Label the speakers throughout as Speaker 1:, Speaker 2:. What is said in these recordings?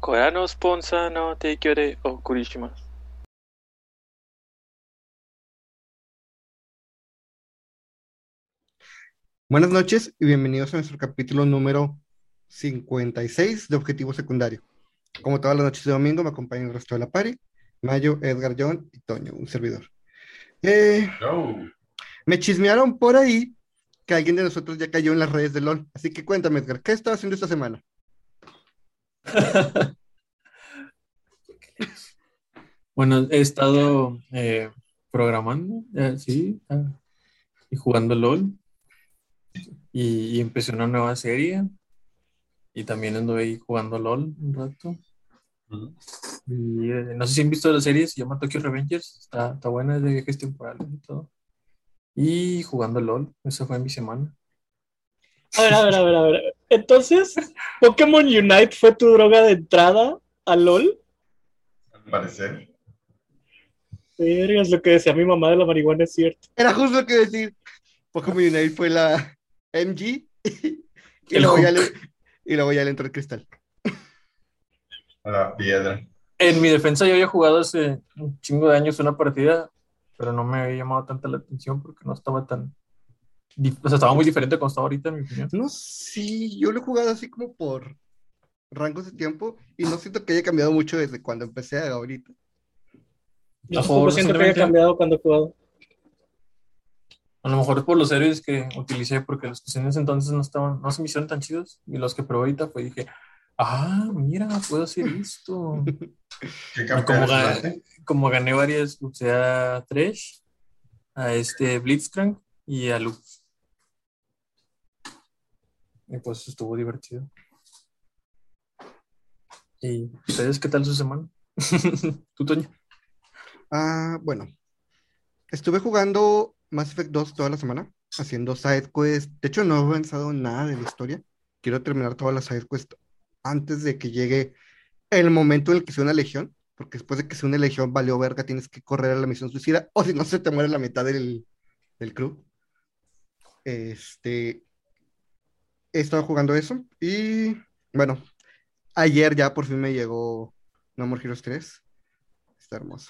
Speaker 1: これのスポンサーの提供でお送りします。
Speaker 2: Buenas noches y bienvenidos a nuestro capítulo número 56 de Objetivo Secundario. Como todas las noches de domingo, me acompaña el resto de la pari, Mayo, Edgar, John y Toño, un servidor. Eh, me chismearon por ahí que alguien de nosotros ya cayó en las redes de LOL. Así que cuéntame, Edgar, ¿qué estás haciendo esta semana?
Speaker 3: Bueno, he estado eh, programando, eh, sí, ah, y jugando LOL. Y, y empecé una nueva serie. Y también ando ahí jugando LOL un rato. Y, eh, no sé si han visto la serie, se llama Tokyo Revengers. Está, está buena, es de viajes temporales y todo. Y jugando LOL, esa fue mi semana.
Speaker 4: A ver, a ver, a ver, a ver. Entonces, Pokémon Unite fue tu droga de entrada a LOL.
Speaker 5: Al parecer.
Speaker 4: Vergas, lo que decía mi mamá de la marihuana es cierto.
Speaker 2: Era justo lo que decir. Pokémon Unite fue la MG y,
Speaker 3: El
Speaker 2: luego ya le, y luego ya le entró el cristal.
Speaker 5: A la piedra.
Speaker 3: En mi defensa, yo había jugado hace un chingo de años una partida, pero no me había llamado tanta la atención porque no estaba tan. O sea, estaba muy diferente como estaba ahorita, en mi opinión.
Speaker 2: No, sí, yo lo he jugado así como por rangos de tiempo y no siento que haya cambiado mucho desde cuando empecé a ahorita.
Speaker 4: Yo
Speaker 3: A
Speaker 4: tampoco siento que haya cambiado cuando he jugado.
Speaker 3: A lo mejor es por los héroes que utilicé, porque los que en ese entonces no estaban, no se me hicieron tan chidos. Y los que probé ahorita fue dije, ah, mira, puedo hacer esto.
Speaker 5: ¿Qué
Speaker 3: Y como, gané varias, usé a Thresh, a este Blitzcrank y a Luke. Y pues estuvo divertido. ¿Y ustedes qué tal su semana? ¿Tú, Toño?
Speaker 2: Ah, bueno. Estuve jugando Mass Effect 2 toda la semana, haciendo side quests. De hecho, no he avanzado nada de la historia. Quiero terminar todas las side quests antes de que llegue el momento en el que sea una legión, porque después de que sea una legión, valió verga, tienes que correr a la misión suicida, o si no, se te muere la mitad del, del. Este, he estado jugando eso y, bueno, ayer ya por fin me llegó No More Heroes 3. Está hermoso.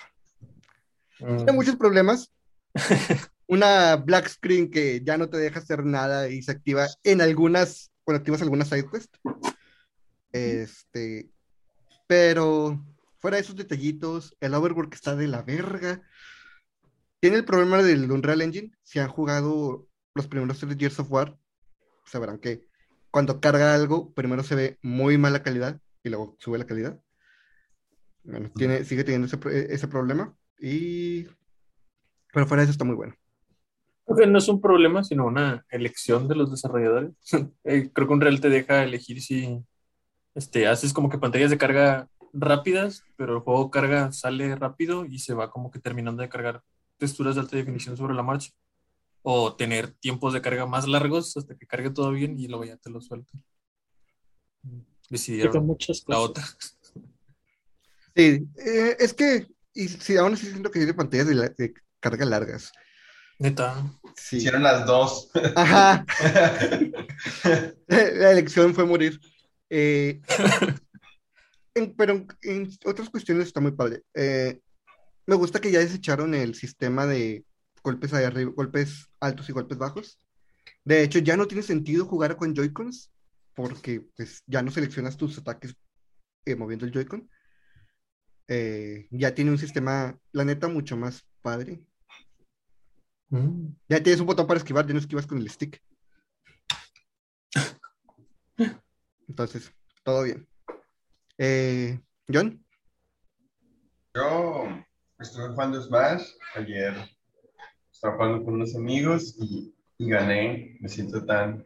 Speaker 2: Tiene muchos problemas. Una black screen que ya no te deja hacer nada y se activa en algunas, cuando activas algunas side quests. Este, pero fuera de esos detallitos, el overwork está de la verga. Tiene el problema del Unreal Engine. Si han jugado los primeros tres Gears of War, sabrán que cuando carga algo, primero se ve muy mala calidad y luego sube la calidad. Bueno, tiene, sigue teniendo ese, pro- ese problema. Y. Pero fuera de eso está muy bueno.
Speaker 3: Creo que no es un problema, sino una elección de los desarrolladores. Eh, Creo que un real te deja elegir si este, haces como que pantallas de carga rápidas, pero el juego carga, sale rápido y se va como que terminando de cargar texturas de alta definición sobre la marcha. O tener tiempos de carga más largos hasta que cargue todo bien y luego ya te lo
Speaker 4: con
Speaker 3: Decidieron
Speaker 4: muchas
Speaker 3: la
Speaker 4: cosas.
Speaker 3: otra.
Speaker 2: Sí, eh, es que. Y sí, aún así siento que tiene pantallas de, la- de carga largas.
Speaker 3: Neta.
Speaker 2: Sí.
Speaker 5: Hicieron las dos.
Speaker 2: Ajá. La elección fue morir. Eh, en- pero en, en otras cuestiones está muy padre. Eh, me gusta que ya desecharon el sistema de golpes ahí arriba, golpes altos y golpes bajos. De hecho, ya no tiene sentido jugar con Joy-Cons porque pues, ya no seleccionas tus ataques eh, moviendo el Joy-Con. Eh, ya tiene un sistema, la neta, mucho más padre.
Speaker 3: Mm.
Speaker 2: Ya tienes un botón para esquivar, ya no esquivas con el stick. Entonces, todo bien. Eh, John,
Speaker 5: Yo estuve jugando Smash ayer. Estaba jugando con unos amigos y, y gané. Me siento tan,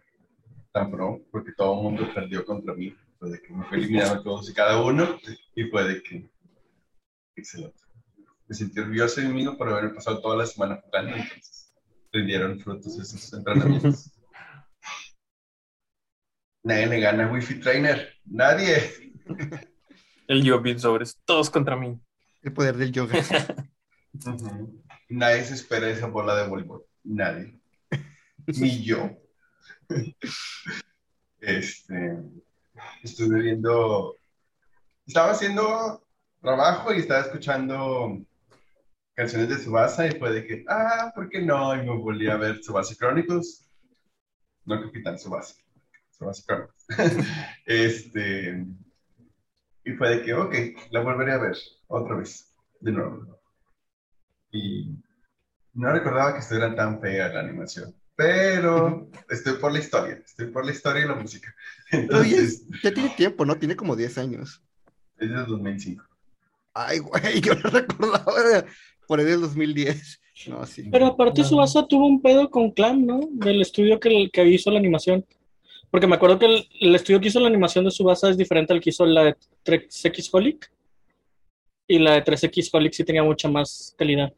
Speaker 5: tan pro porque todo el mundo perdió contra mí. Fue de que me fue eliminando todos y cada uno y fue de que. Excelente. Me sentí orgulloso de mí mismo por haber pasado toda la semana jugando. Entonces, rindieron frutos esos entrenamientos. Nadie le gana a Wi-Fi Trainer. Nadie.
Speaker 3: El yo bien sobres, todos contra mí.
Speaker 2: el poder del yoga.
Speaker 5: Ujú. Nadie se espera esa bola de voleibol. Nadie. Ni yo. Este, estuve viendo estaba haciendo trabajo y estaba escuchando canciones de Subasa y fue de que, ah, ¿por qué no? Y me volví a ver Subasa Chronicles. No Capitán Subasa. Subasa Chronicles. este, y fue de que, ok, la volveré a ver otra vez, de nuevo. Y no recordaba que estuviera tan fea la animación. Pero estoy por la historia, estoy por la historia y la música.
Speaker 2: Oye,
Speaker 5: Entonces,
Speaker 2: ya tiene tiempo, ¿no? Tiene como 10 años.
Speaker 5: es del 2005.
Speaker 2: Ay, güey, yo no recordaba de- por ahí del 2010. No, sí.
Speaker 4: Pero aparte
Speaker 3: No.
Speaker 4: Subasa tuvo un pedo con Clam, ¿no? Del estudio que, que hizo la animación. Porque me acuerdo que el, el estudio que hizo la animación de Subasa es diferente al que hizo la de 3X Holic. Y la de 3X Holic sí tenía mucha más calidad.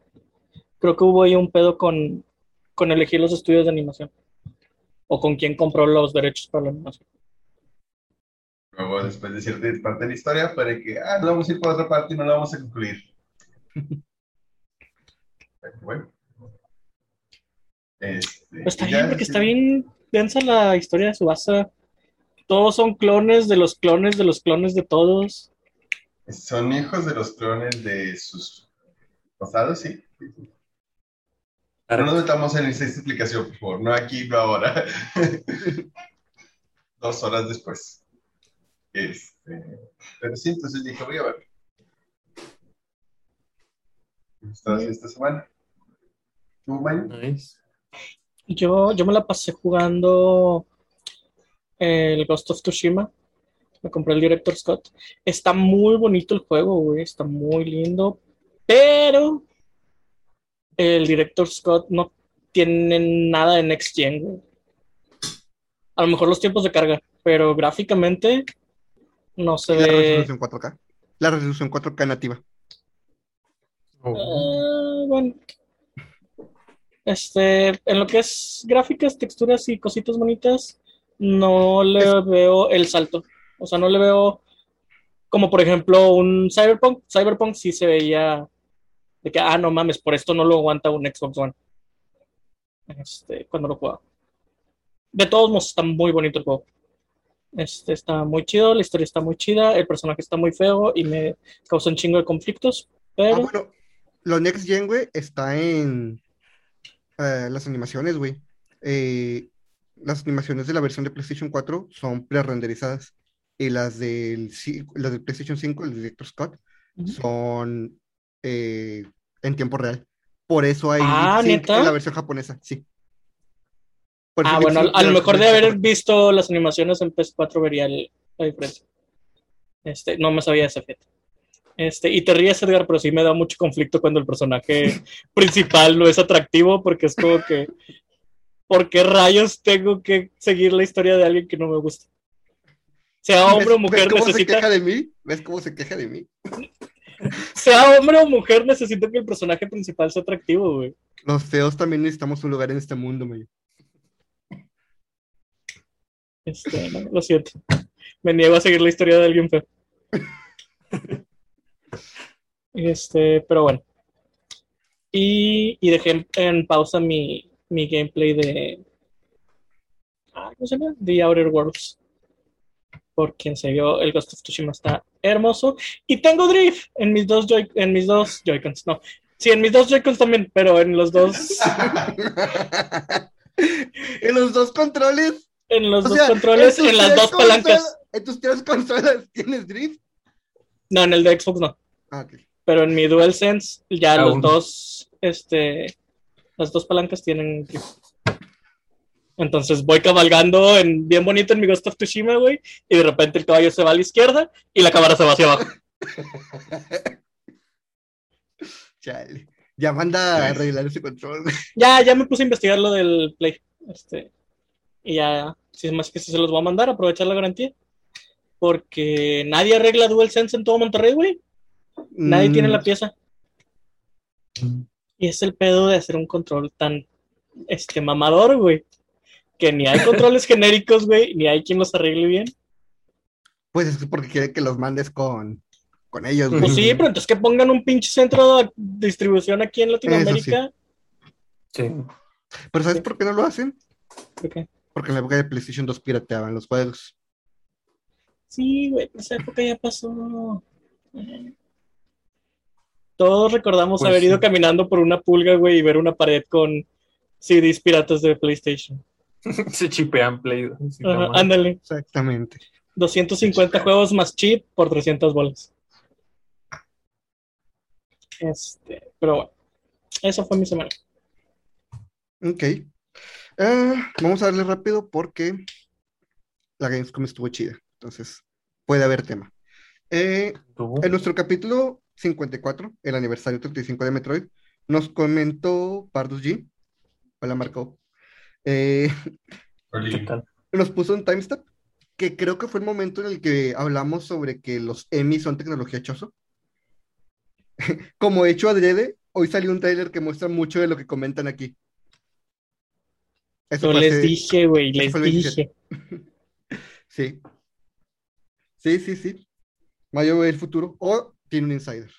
Speaker 4: Creo que hubo ahí un pedo con, con elegir los estudios de animación. O con quién compró los derechos para la animación.
Speaker 5: Luego, después de cierta parte de la historia, de que, ah, nos vamos a ir por otra parte y no la vamos a concluir. Bueno. Este,
Speaker 4: Pero está bien, porque
Speaker 5: sí,
Speaker 4: está bien densa la historia de Subasa. Todos son clones de los clones de los clones de todos.
Speaker 5: Son hijos de los clones de sus pasados, sí. No nos metamos en esa explicación, por favor. No aquí, no ahora. Dos horas después. Este, pero sí, entonces dije, voy a ver. ¿Qué estás haciendo esta semana? ¿Tú, Mayo?
Speaker 3: Nice.
Speaker 4: Yo, yo me la pasé jugando el Ghost of Tsushima. Me compré el Director Scott. Está muy bonito el juego, güey. Está muy lindo. Pero el Director Scott no tiene nada de Next Gen, güey. A lo mejor los tiempos de carga, pero gráficamente no se
Speaker 2: Y la
Speaker 4: ve.
Speaker 2: resolución 4K. La resolución 4K nativa.
Speaker 3: Oh.
Speaker 4: Ah, bueno. Este, en lo que es gráficas, texturas y cositas bonitas, no le
Speaker 2: Es-
Speaker 4: veo el salto. O sea, no le veo como por ejemplo un Cyberpunk. Cyberpunk sí se veía de que, ah, no mames, por esto no lo aguanta un Xbox One. Este, cuando lo jugaba. De todos modos, está muy bonito el juego. Este está muy chido, la historia está muy chida, el personaje está muy feo y me causa un chingo de conflictos,
Speaker 2: Ah,
Speaker 4: pero
Speaker 2: bueno, lo Next Gen, güey, está en eh, las animaciones, güey. Eh, las animaciones de la versión de PlayStation 4 son pre-renderizadas. Y las del, las del PlayStation 5, el Director Scott, son eh, en tiempo real. Por eso hay
Speaker 4: Ah,
Speaker 2: en la versión japonesa, sí. Por
Speaker 4: Ah, bueno, a lo mejor de haber visto las animaciones en PS4 vería el- la diferencia. Este, no me sabía ese efecto. Este, y te ríes, Edgar, pero sí me da mucho conflicto cuando el personaje principal no es atractivo, porque es como que, ¿por qué rayos tengo que seguir la historia de alguien que no me gusta? Sea hombre o
Speaker 2: ¿Ves-
Speaker 4: mujer,
Speaker 2: ¿Ves cómo se
Speaker 4: necesita,
Speaker 2: queja de mí? ¿Ves cómo se queja de mí?
Speaker 4: sea hombre o mujer, necesito que el personaje principal sea atractivo, güey.
Speaker 2: Los feos también necesitamos un lugar en este mundo, güey.
Speaker 4: Este, no, lo siento. Me niego a seguir la historia de alguien feo. Este, pero bueno. Y, y dejé en, en pausa mi, mi gameplay de. ah, ¿Cómo se llama? The Outer Worlds. Porque en serio, el Ghost of Tsushima está hermoso. Y tengo drift en mis dos Joy- en mis dos Joy-Cons. No. Sí, en mis dos Joy-Cons también, pero en los dos.
Speaker 2: En los dos controles.
Speaker 4: En los
Speaker 2: O
Speaker 4: dos
Speaker 2: sea,
Speaker 4: controles, en las dos palancas.
Speaker 2: En tus tres consolas tienes drift.
Speaker 4: No, en el de Xbox no.
Speaker 2: Ah, ok.
Speaker 4: pero en mi DualSense ya los dos, este, las dos palancas tienen grip. Entonces voy cabalgando en, bien bonito en mi Ghost of Tsushima, güey, y de repente el caballo se va a la izquierda y la cámara se va hacia abajo.
Speaker 2: Chale. Ya manda a arreglar ese control. güey.
Speaker 4: Ya, ya me puse a investigar lo del Play. Este, y ya, si es más que si se los voy a mandar, aprovechar la garantía. Porque nadie arregla DualSense en todo Monterrey, güey. Nadie tiene la
Speaker 2: Mm,
Speaker 4: pieza. Y es el pedo de hacer un control tan este mamador, güey. Que ni hay controles genéricos, güey, ni hay quien los arregle bien.
Speaker 2: Pues es porque quiere que los mandes con, con ellos,
Speaker 3: Pues
Speaker 2: güey.
Speaker 4: Pues sí, pero entonces que pongan un pinche centro de distribución aquí en Latinoamérica.
Speaker 3: Sí.
Speaker 2: Pero ¿sabes por qué no lo hacen?
Speaker 4: ¿Por qué?
Speaker 2: Porque en la época de PlayStation 2 pirateaban los juegos.
Speaker 4: Sí, güey, esa época ya pasó. Todos recordamos
Speaker 3: Pues
Speaker 4: haber ido
Speaker 3: sí.
Speaker 4: caminando por una pulga, güey, y ver una pared con CDs piratas de PlayStation.
Speaker 3: Se chipean Play.
Speaker 4: Ajá, ándale.
Speaker 2: Exactamente.
Speaker 4: 250 juegos más chip por 300 bolas. Este, pero bueno, esa fue mi semana.
Speaker 2: Ok. Ah, vamos a darle rápido porque la Gamescom estuvo chida. Entonces, puede haber tema. Eh, en nuestro capítulo 54, el aniversario 35 de Metroid, nos comentó Pardus G. Hola, Marco. Eh, nos puso un timestamp que creo que fue el momento en el que hablamos sobre que los Emmy son tecnología choso. Como hecho adrede, hoy salió un trailer que muestra mucho de lo que comentan aquí. Eso
Speaker 4: les dije, güey, les
Speaker 2: fue el 27.
Speaker 4: dije.
Speaker 2: Sí. Sí, sí, sí. Mayo ve el futuro o tiene un insider.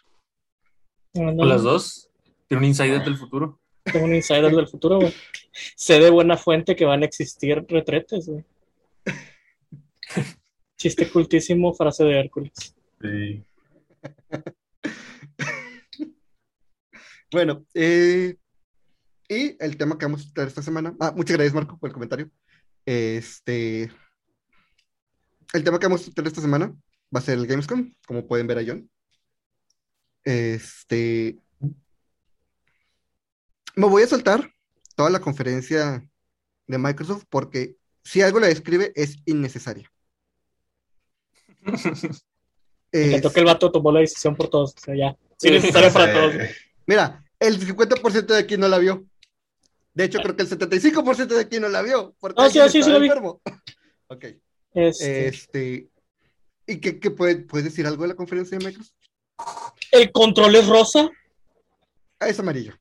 Speaker 3: ¿O las dos? Tiene un insider del futuro.
Speaker 4: Tengo un insider del futuro, güey. Sé de buena fuente que van a existir retretes, güey. Chiste cultísimo, frase de Hércules.
Speaker 5: Sí.
Speaker 2: Bueno, eh, y el tema que vamos a tratar esta semana. Ah, muchas gracias, Marco, por el comentario. Este. El tema que vamos a tratar esta semana va a ser el Gamescom, como pueden ver a John. Este. Me voy a saltar toda la conferencia de Microsoft porque si algo la describe es innecesaria.
Speaker 4: Me
Speaker 2: Es-
Speaker 4: que el vato tomó la decisión por todos. O sea, ya. Sí, para todos.
Speaker 2: Mira, el 50% de aquí no la vio. De hecho, creo que el 75% de aquí no la vio. Porque
Speaker 4: Ah, sí, sí, sí la vi.
Speaker 2: Ok.
Speaker 4: Este,
Speaker 2: Este. ¿Y qué, qué puede- puedes decir algo de la conferencia de Microsoft?
Speaker 4: El control es rosa.
Speaker 2: Ah, es amarillo.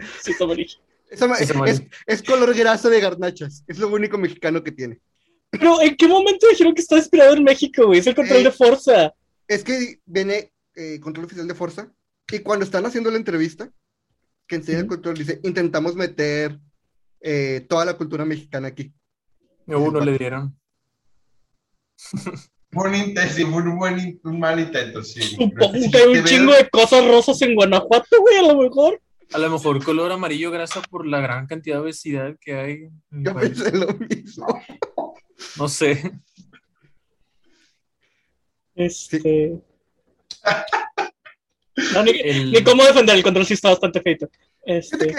Speaker 4: Sí, está amarillo.
Speaker 2: Es, ama-
Speaker 3: Es
Speaker 2: es-
Speaker 3: amarillo.
Speaker 2: es color grasa de garnachas. Es lo único mexicano que tiene.
Speaker 4: Pero, ¿en qué momento dijeron que está inspirado en México, güey? Es el control
Speaker 2: Eh,
Speaker 4: de Forza.
Speaker 2: Es que viene eh, control oficial de Forza. Y cuando están haciendo la entrevista, que enseña el control, dice: intentamos meter eh, toda la cultura mexicana aquí.
Speaker 3: A uno le dieron.
Speaker 5: Un intento, un, buen, un mal intento, sí. Sí
Speaker 4: que hay un chingo de cosas rosas en Guanajuato, güey, a lo mejor.
Speaker 3: A lo mejor color amarillo grasa por la gran cantidad de obesidad que hay. en el
Speaker 2: Yo
Speaker 3: país.
Speaker 2: pensé lo mismo.
Speaker 3: No sé.
Speaker 4: Este. No, ni,
Speaker 3: El-
Speaker 4: ni cómo defender el control, sí está bastante feito. Este.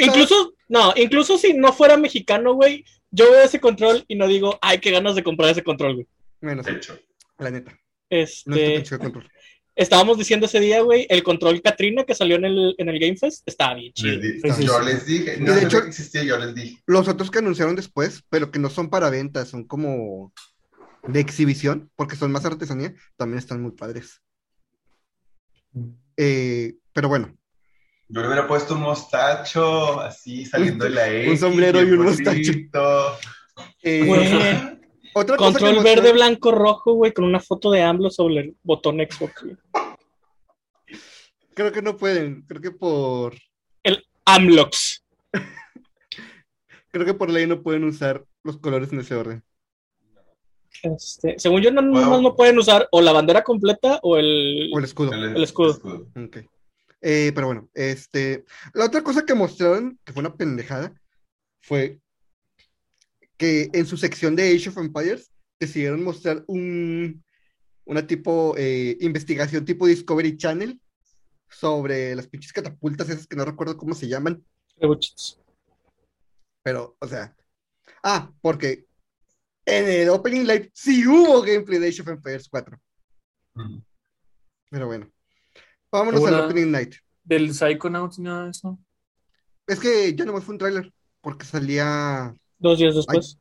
Speaker 4: Incluso, no, incluso si no fuera mexicano, güey, yo veo ese control y no digo, ay, qué ganas de comprar ese control, güey.
Speaker 5: Hecho,
Speaker 2: la neta. No
Speaker 4: Este,
Speaker 2: el control.
Speaker 4: Estábamos diciendo ese día, güey, el control Katrina que salió en el, en el Game Fest estaba bien chido.
Speaker 5: les di-
Speaker 3: Sí, sí,
Speaker 5: yo
Speaker 3: sí.
Speaker 5: les dije, no
Speaker 2: de hecho-
Speaker 5: existía, yo les dije.
Speaker 2: Los otros que anunciaron después, pero que no son para venta, son como de exhibición, porque son más artesanía, también están muy padres. Eh, pero bueno,
Speaker 5: Yo le hubiera puesto un mostacho así saliendo de la
Speaker 2: Un
Speaker 5: X.
Speaker 2: sombrero y un
Speaker 5: bonito.
Speaker 2: eh,
Speaker 4: Güey,
Speaker 2: otra cosa que
Speaker 4: control verde, blanco, rojo, güey, con una foto de AMLO sobre el botón Xbox, güey.
Speaker 2: creo que no pueden, creo que por,
Speaker 4: AMLOX.
Speaker 2: creo que por ley no pueden usar los colores en ese orden.
Speaker 4: Este, según yo, no,
Speaker 5: Wow.
Speaker 4: no pueden usar o la bandera completa o el.
Speaker 2: O el escudo.
Speaker 5: El,
Speaker 4: El escudo.
Speaker 2: Ok. Eh, pero bueno, este, la otra cosa que mostraron, que fue una pendejada, fue que en su sección de Age of Empires decidieron mostrar un, una tipo eh, investigación tipo Discovery Channel sobre las pinches catapultas esas que no recuerdo cómo se llaman, pero, o sea, ah, porque en el Opening Live sí hubo gameplay de Age of Empires 4,
Speaker 5: Ujú.
Speaker 2: pero bueno, vámonos al Opening Night.
Speaker 3: Del Psychonauts nada de eso.
Speaker 2: Es que ya nomás fue un tráiler, porque salía
Speaker 4: Dos días después.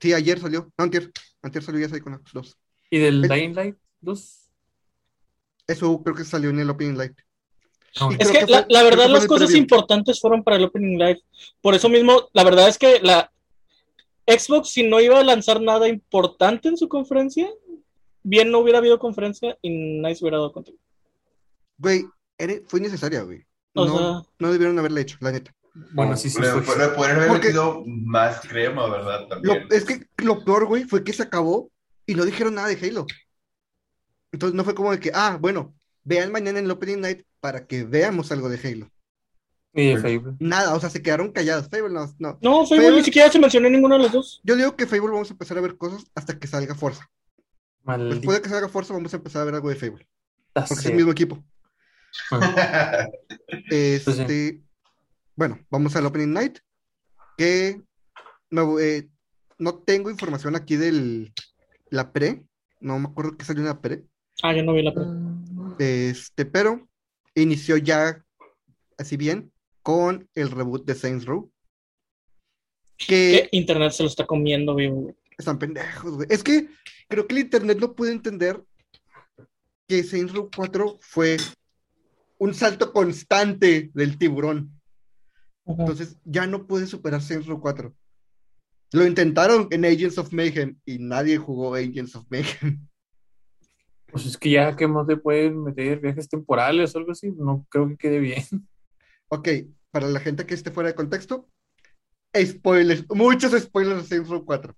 Speaker 2: Sí, ayer salió. No, antier. Antier salió ya Psychonauts 2.
Speaker 3: ¿Y del
Speaker 2: El-
Speaker 3: Dying Light 2?
Speaker 2: Eso creo que salió en el Opening Light.
Speaker 3: No,
Speaker 4: Es que,
Speaker 2: fue-
Speaker 4: la, verdad
Speaker 2: que
Speaker 4: las cosas
Speaker 2: preview.
Speaker 4: importantes fueron para el Opening Live. Por eso mismo, la verdad es que la Xbox, si no iba a lanzar nada importante en su conferencia, bien no hubiera habido conferencia y nadie se hubiera dado cuenta.
Speaker 2: Güey, fue innecesaria, güey. No,
Speaker 4: sea-
Speaker 2: no debieron haberla hecho, la neta.
Speaker 3: Bueno, sí, sí.
Speaker 5: Podrían haber
Speaker 2: Porque-
Speaker 5: metido más crema, ¿verdad?
Speaker 2: Lo-
Speaker 5: También.
Speaker 2: es que lo peor, güey, fue que se acabó y no dijeron nada de Halo. Entonces no fue como de que, ah, bueno, vean mañana en el Opening Night para que veamos algo de Halo.
Speaker 3: Y de Fable.
Speaker 2: Nada, o sea, se quedaron callados. Fable no, no.
Speaker 4: No, Fable
Speaker 2: Fable-
Speaker 4: ni siquiera se mencionó en ninguno de los dos.
Speaker 2: Yo digo que Fable vamos a empezar a ver cosas hasta que salga Forza. Después de que salga Forza vamos a empezar a ver algo de Fable. Porque es el mismo equipo.
Speaker 3: Ah, Pues sí.
Speaker 2: Bueno, vamos al Opening Night. Que voy- eh, no tengo información aquí del la pre. No me acuerdo que salió una pre.
Speaker 4: Ah, yo no vi la pre.
Speaker 2: Este, pero inició ya así bien con el reboot de Saints Row.
Speaker 4: Que internet se lo está comiendo vivo.
Speaker 2: están pendejos, güey. Es que creo que el internet no puede entender que Saints Row 4 fue un salto constante del tiburón. Entonces ya no puede superar Saints Row 4. Lo intentaron en Agents of Mayhem y nadie jugó Agents of Mayhem.
Speaker 3: Pues es que ya que más le pueden meter viajes temporales o algo así, no creo que quede bien.
Speaker 2: Ok, para la gente que esté fuera de contexto, spoilers, muchos spoilers de Saints Row 4.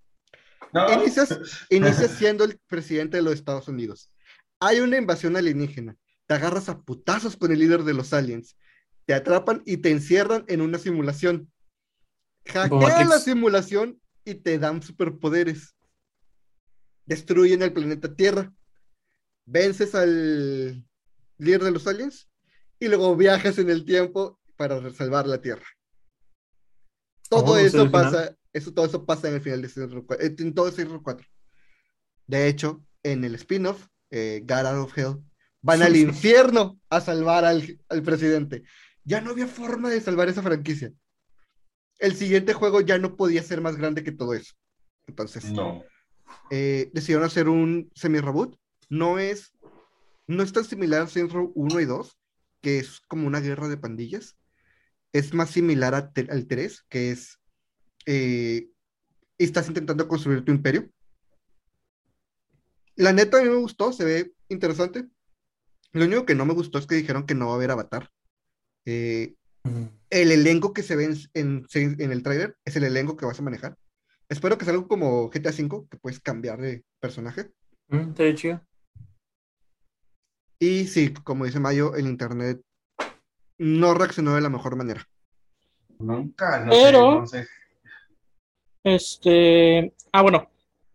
Speaker 5: No.
Speaker 2: Inicias, inicia siendo el presidente de los Estados Unidos. Hay una invasión alienígena. Te agarras a putazos con el líder de los aliens. Te atrapan y te encierran en una simulación. Hackean la simulación y te dan superpoderes. Destruyen el planeta Tierra. Vences al líder de los aliens y luego viajas en el tiempo para salvar la Tierra. Todo
Speaker 3: Oh, ¿ese es
Speaker 2: eso pasa, eso, todo eso pasa en el final de Row 4, eh, en todo Saints Row 4. De hecho, en el spin-off, eh, God Out of Hell, van al infierno a salvar al, al presidente. Ya no había forma de salvar esa franquicia. El siguiente juego ya no podía ser más grande que todo eso. Entonces,
Speaker 5: No.
Speaker 2: eh, decidieron hacer un semi-reboot. No es, no es tan similar a Saints Row 1 y 2, que es como una guerra de pandillas. Es más similar a te- al 3, que es, eh, estás intentando construir tu imperio. La neta a mí me gustó, se ve interesante. Lo único que no me gustó es que dijeron que no va a haber avatar. Eh, el elenco que se ve en, en- en el trailer es el elenco que vas a manejar. Espero que sea algo como GTA V, que puedes cambiar de personaje.
Speaker 3: Mm, chido.
Speaker 2: Y sí, como dice Mayo, el internet no reaccionó de la mejor manera.
Speaker 5: Nunca, no
Speaker 4: Pero-
Speaker 5: sé, no sé.
Speaker 4: Este. Ah, bueno.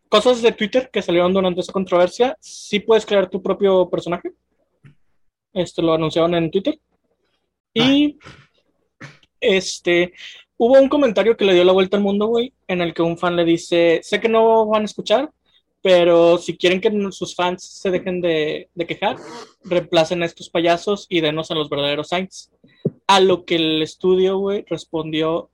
Speaker 4: Cosas de Twitter que salieron durante esa controversia. Sí puedes crear tu propio personaje. Esto lo anunciaron en Twitter. Y. Este. Hubo un comentario que le dio la vuelta al mundo, güey, en el que un fan le dice: Sé que no van a escuchar, pero si quieren que sus fans se dejen de, de quejar, reemplacen a estos payasos y denos a los verdaderos Saints. A lo que el estudio, güey, respondió: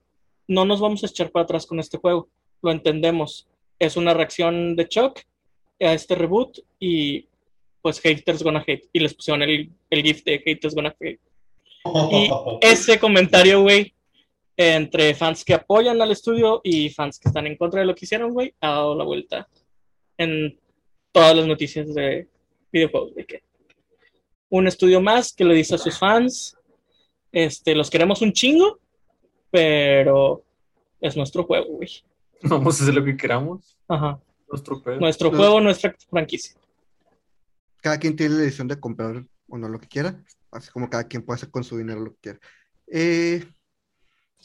Speaker 4: No nos vamos a echar para atrás con este juego, lo entendemos. Es una reacción de shock a este reboot y pues haters gonna hate. Y les pusieron el, el GIF de haters gonna hate. Y ese comentario, güey, entre fans que apoyan al estudio y fans que están en contra de lo que hicieron, güey, ha dado la vuelta en todas las noticias de videojuegos. De que un estudio más que le dice a sus fans, este, los queremos un chingo, pero es nuestro juego, güey.
Speaker 3: Vamos a hacer lo que queramos.
Speaker 4: Ajá.
Speaker 3: Nuestro
Speaker 4: juego, nuestra franquicia.
Speaker 2: Cada quien tiene la decisión de comprar o no lo que quiera, así como cada quien puede hacer con su dinero lo que quiera. Eh,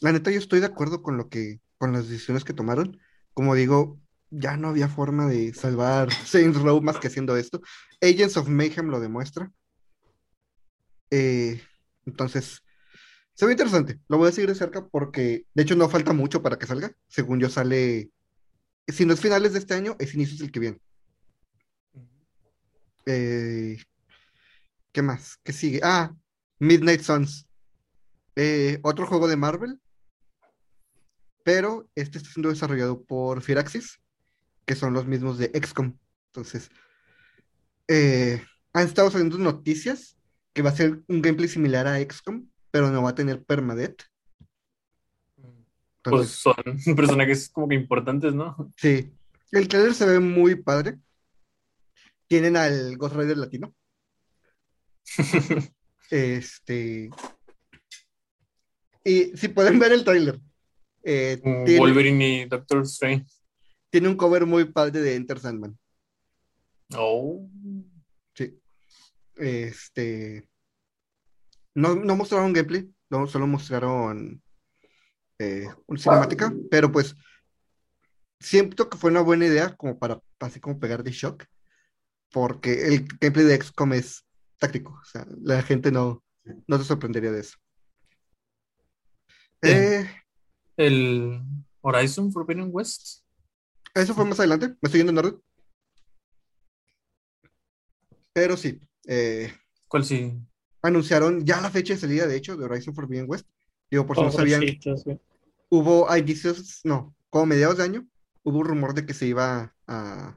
Speaker 2: la neta, yo estoy de acuerdo con lo que, con las decisiones que tomaron. Como digo, ya no había forma de salvar Saints Row más que haciendo esto. Agents of Mayhem lo demuestra. Eh, entonces, se ve interesante. Lo voy a seguir de cerca porque, de hecho, no falta mucho para que salga. Según yo, sale. Si no es finales de este año, es inicios del que viene. Eh, ¿qué más? ¿Qué sigue? Ah, Midnight Suns. Eh, otro juego de Marvel. Pero este está siendo desarrollado por Firaxis, que son los mismos de XCOM. Entonces, eh, han estado saliendo noticias que va a ser un gameplay similar a XCOM, pero no va a tener permadeath.
Speaker 3: Pues son personajes como que importantes, ¿no?
Speaker 2: sí. El trailer se ve muy padre. Tienen al Ghost Rider latino. Este. Y si pueden ver el tráiler, eh, tiene,
Speaker 3: Wolverine y Doctor Strange.
Speaker 2: tiene un cover muy padre de Enter Sandman.
Speaker 3: Oh.
Speaker 2: Sí. Este. No, no mostraron gameplay, no, solo mostraron eh, una cinemática, pero pues siento que fue una buena idea como para así como pegar de shock, porque el gameplay de XCOM es táctico, o sea, la gente no, no se sorprendería de eso. Eh,
Speaker 3: El Horizon Forbidden West.
Speaker 2: eso fue más adelante, me estoy yendo en orden. Pero sí, eh,
Speaker 3: ¿Cuál sí?
Speaker 2: anunciaron ya la fecha de salida, de hecho, de Horizon Forbidden West. Digo, por si no sabían,
Speaker 4: Pobrecitos, güey.
Speaker 2: hubo inicios, no, como mediados de año, hubo un rumor de que se iba a,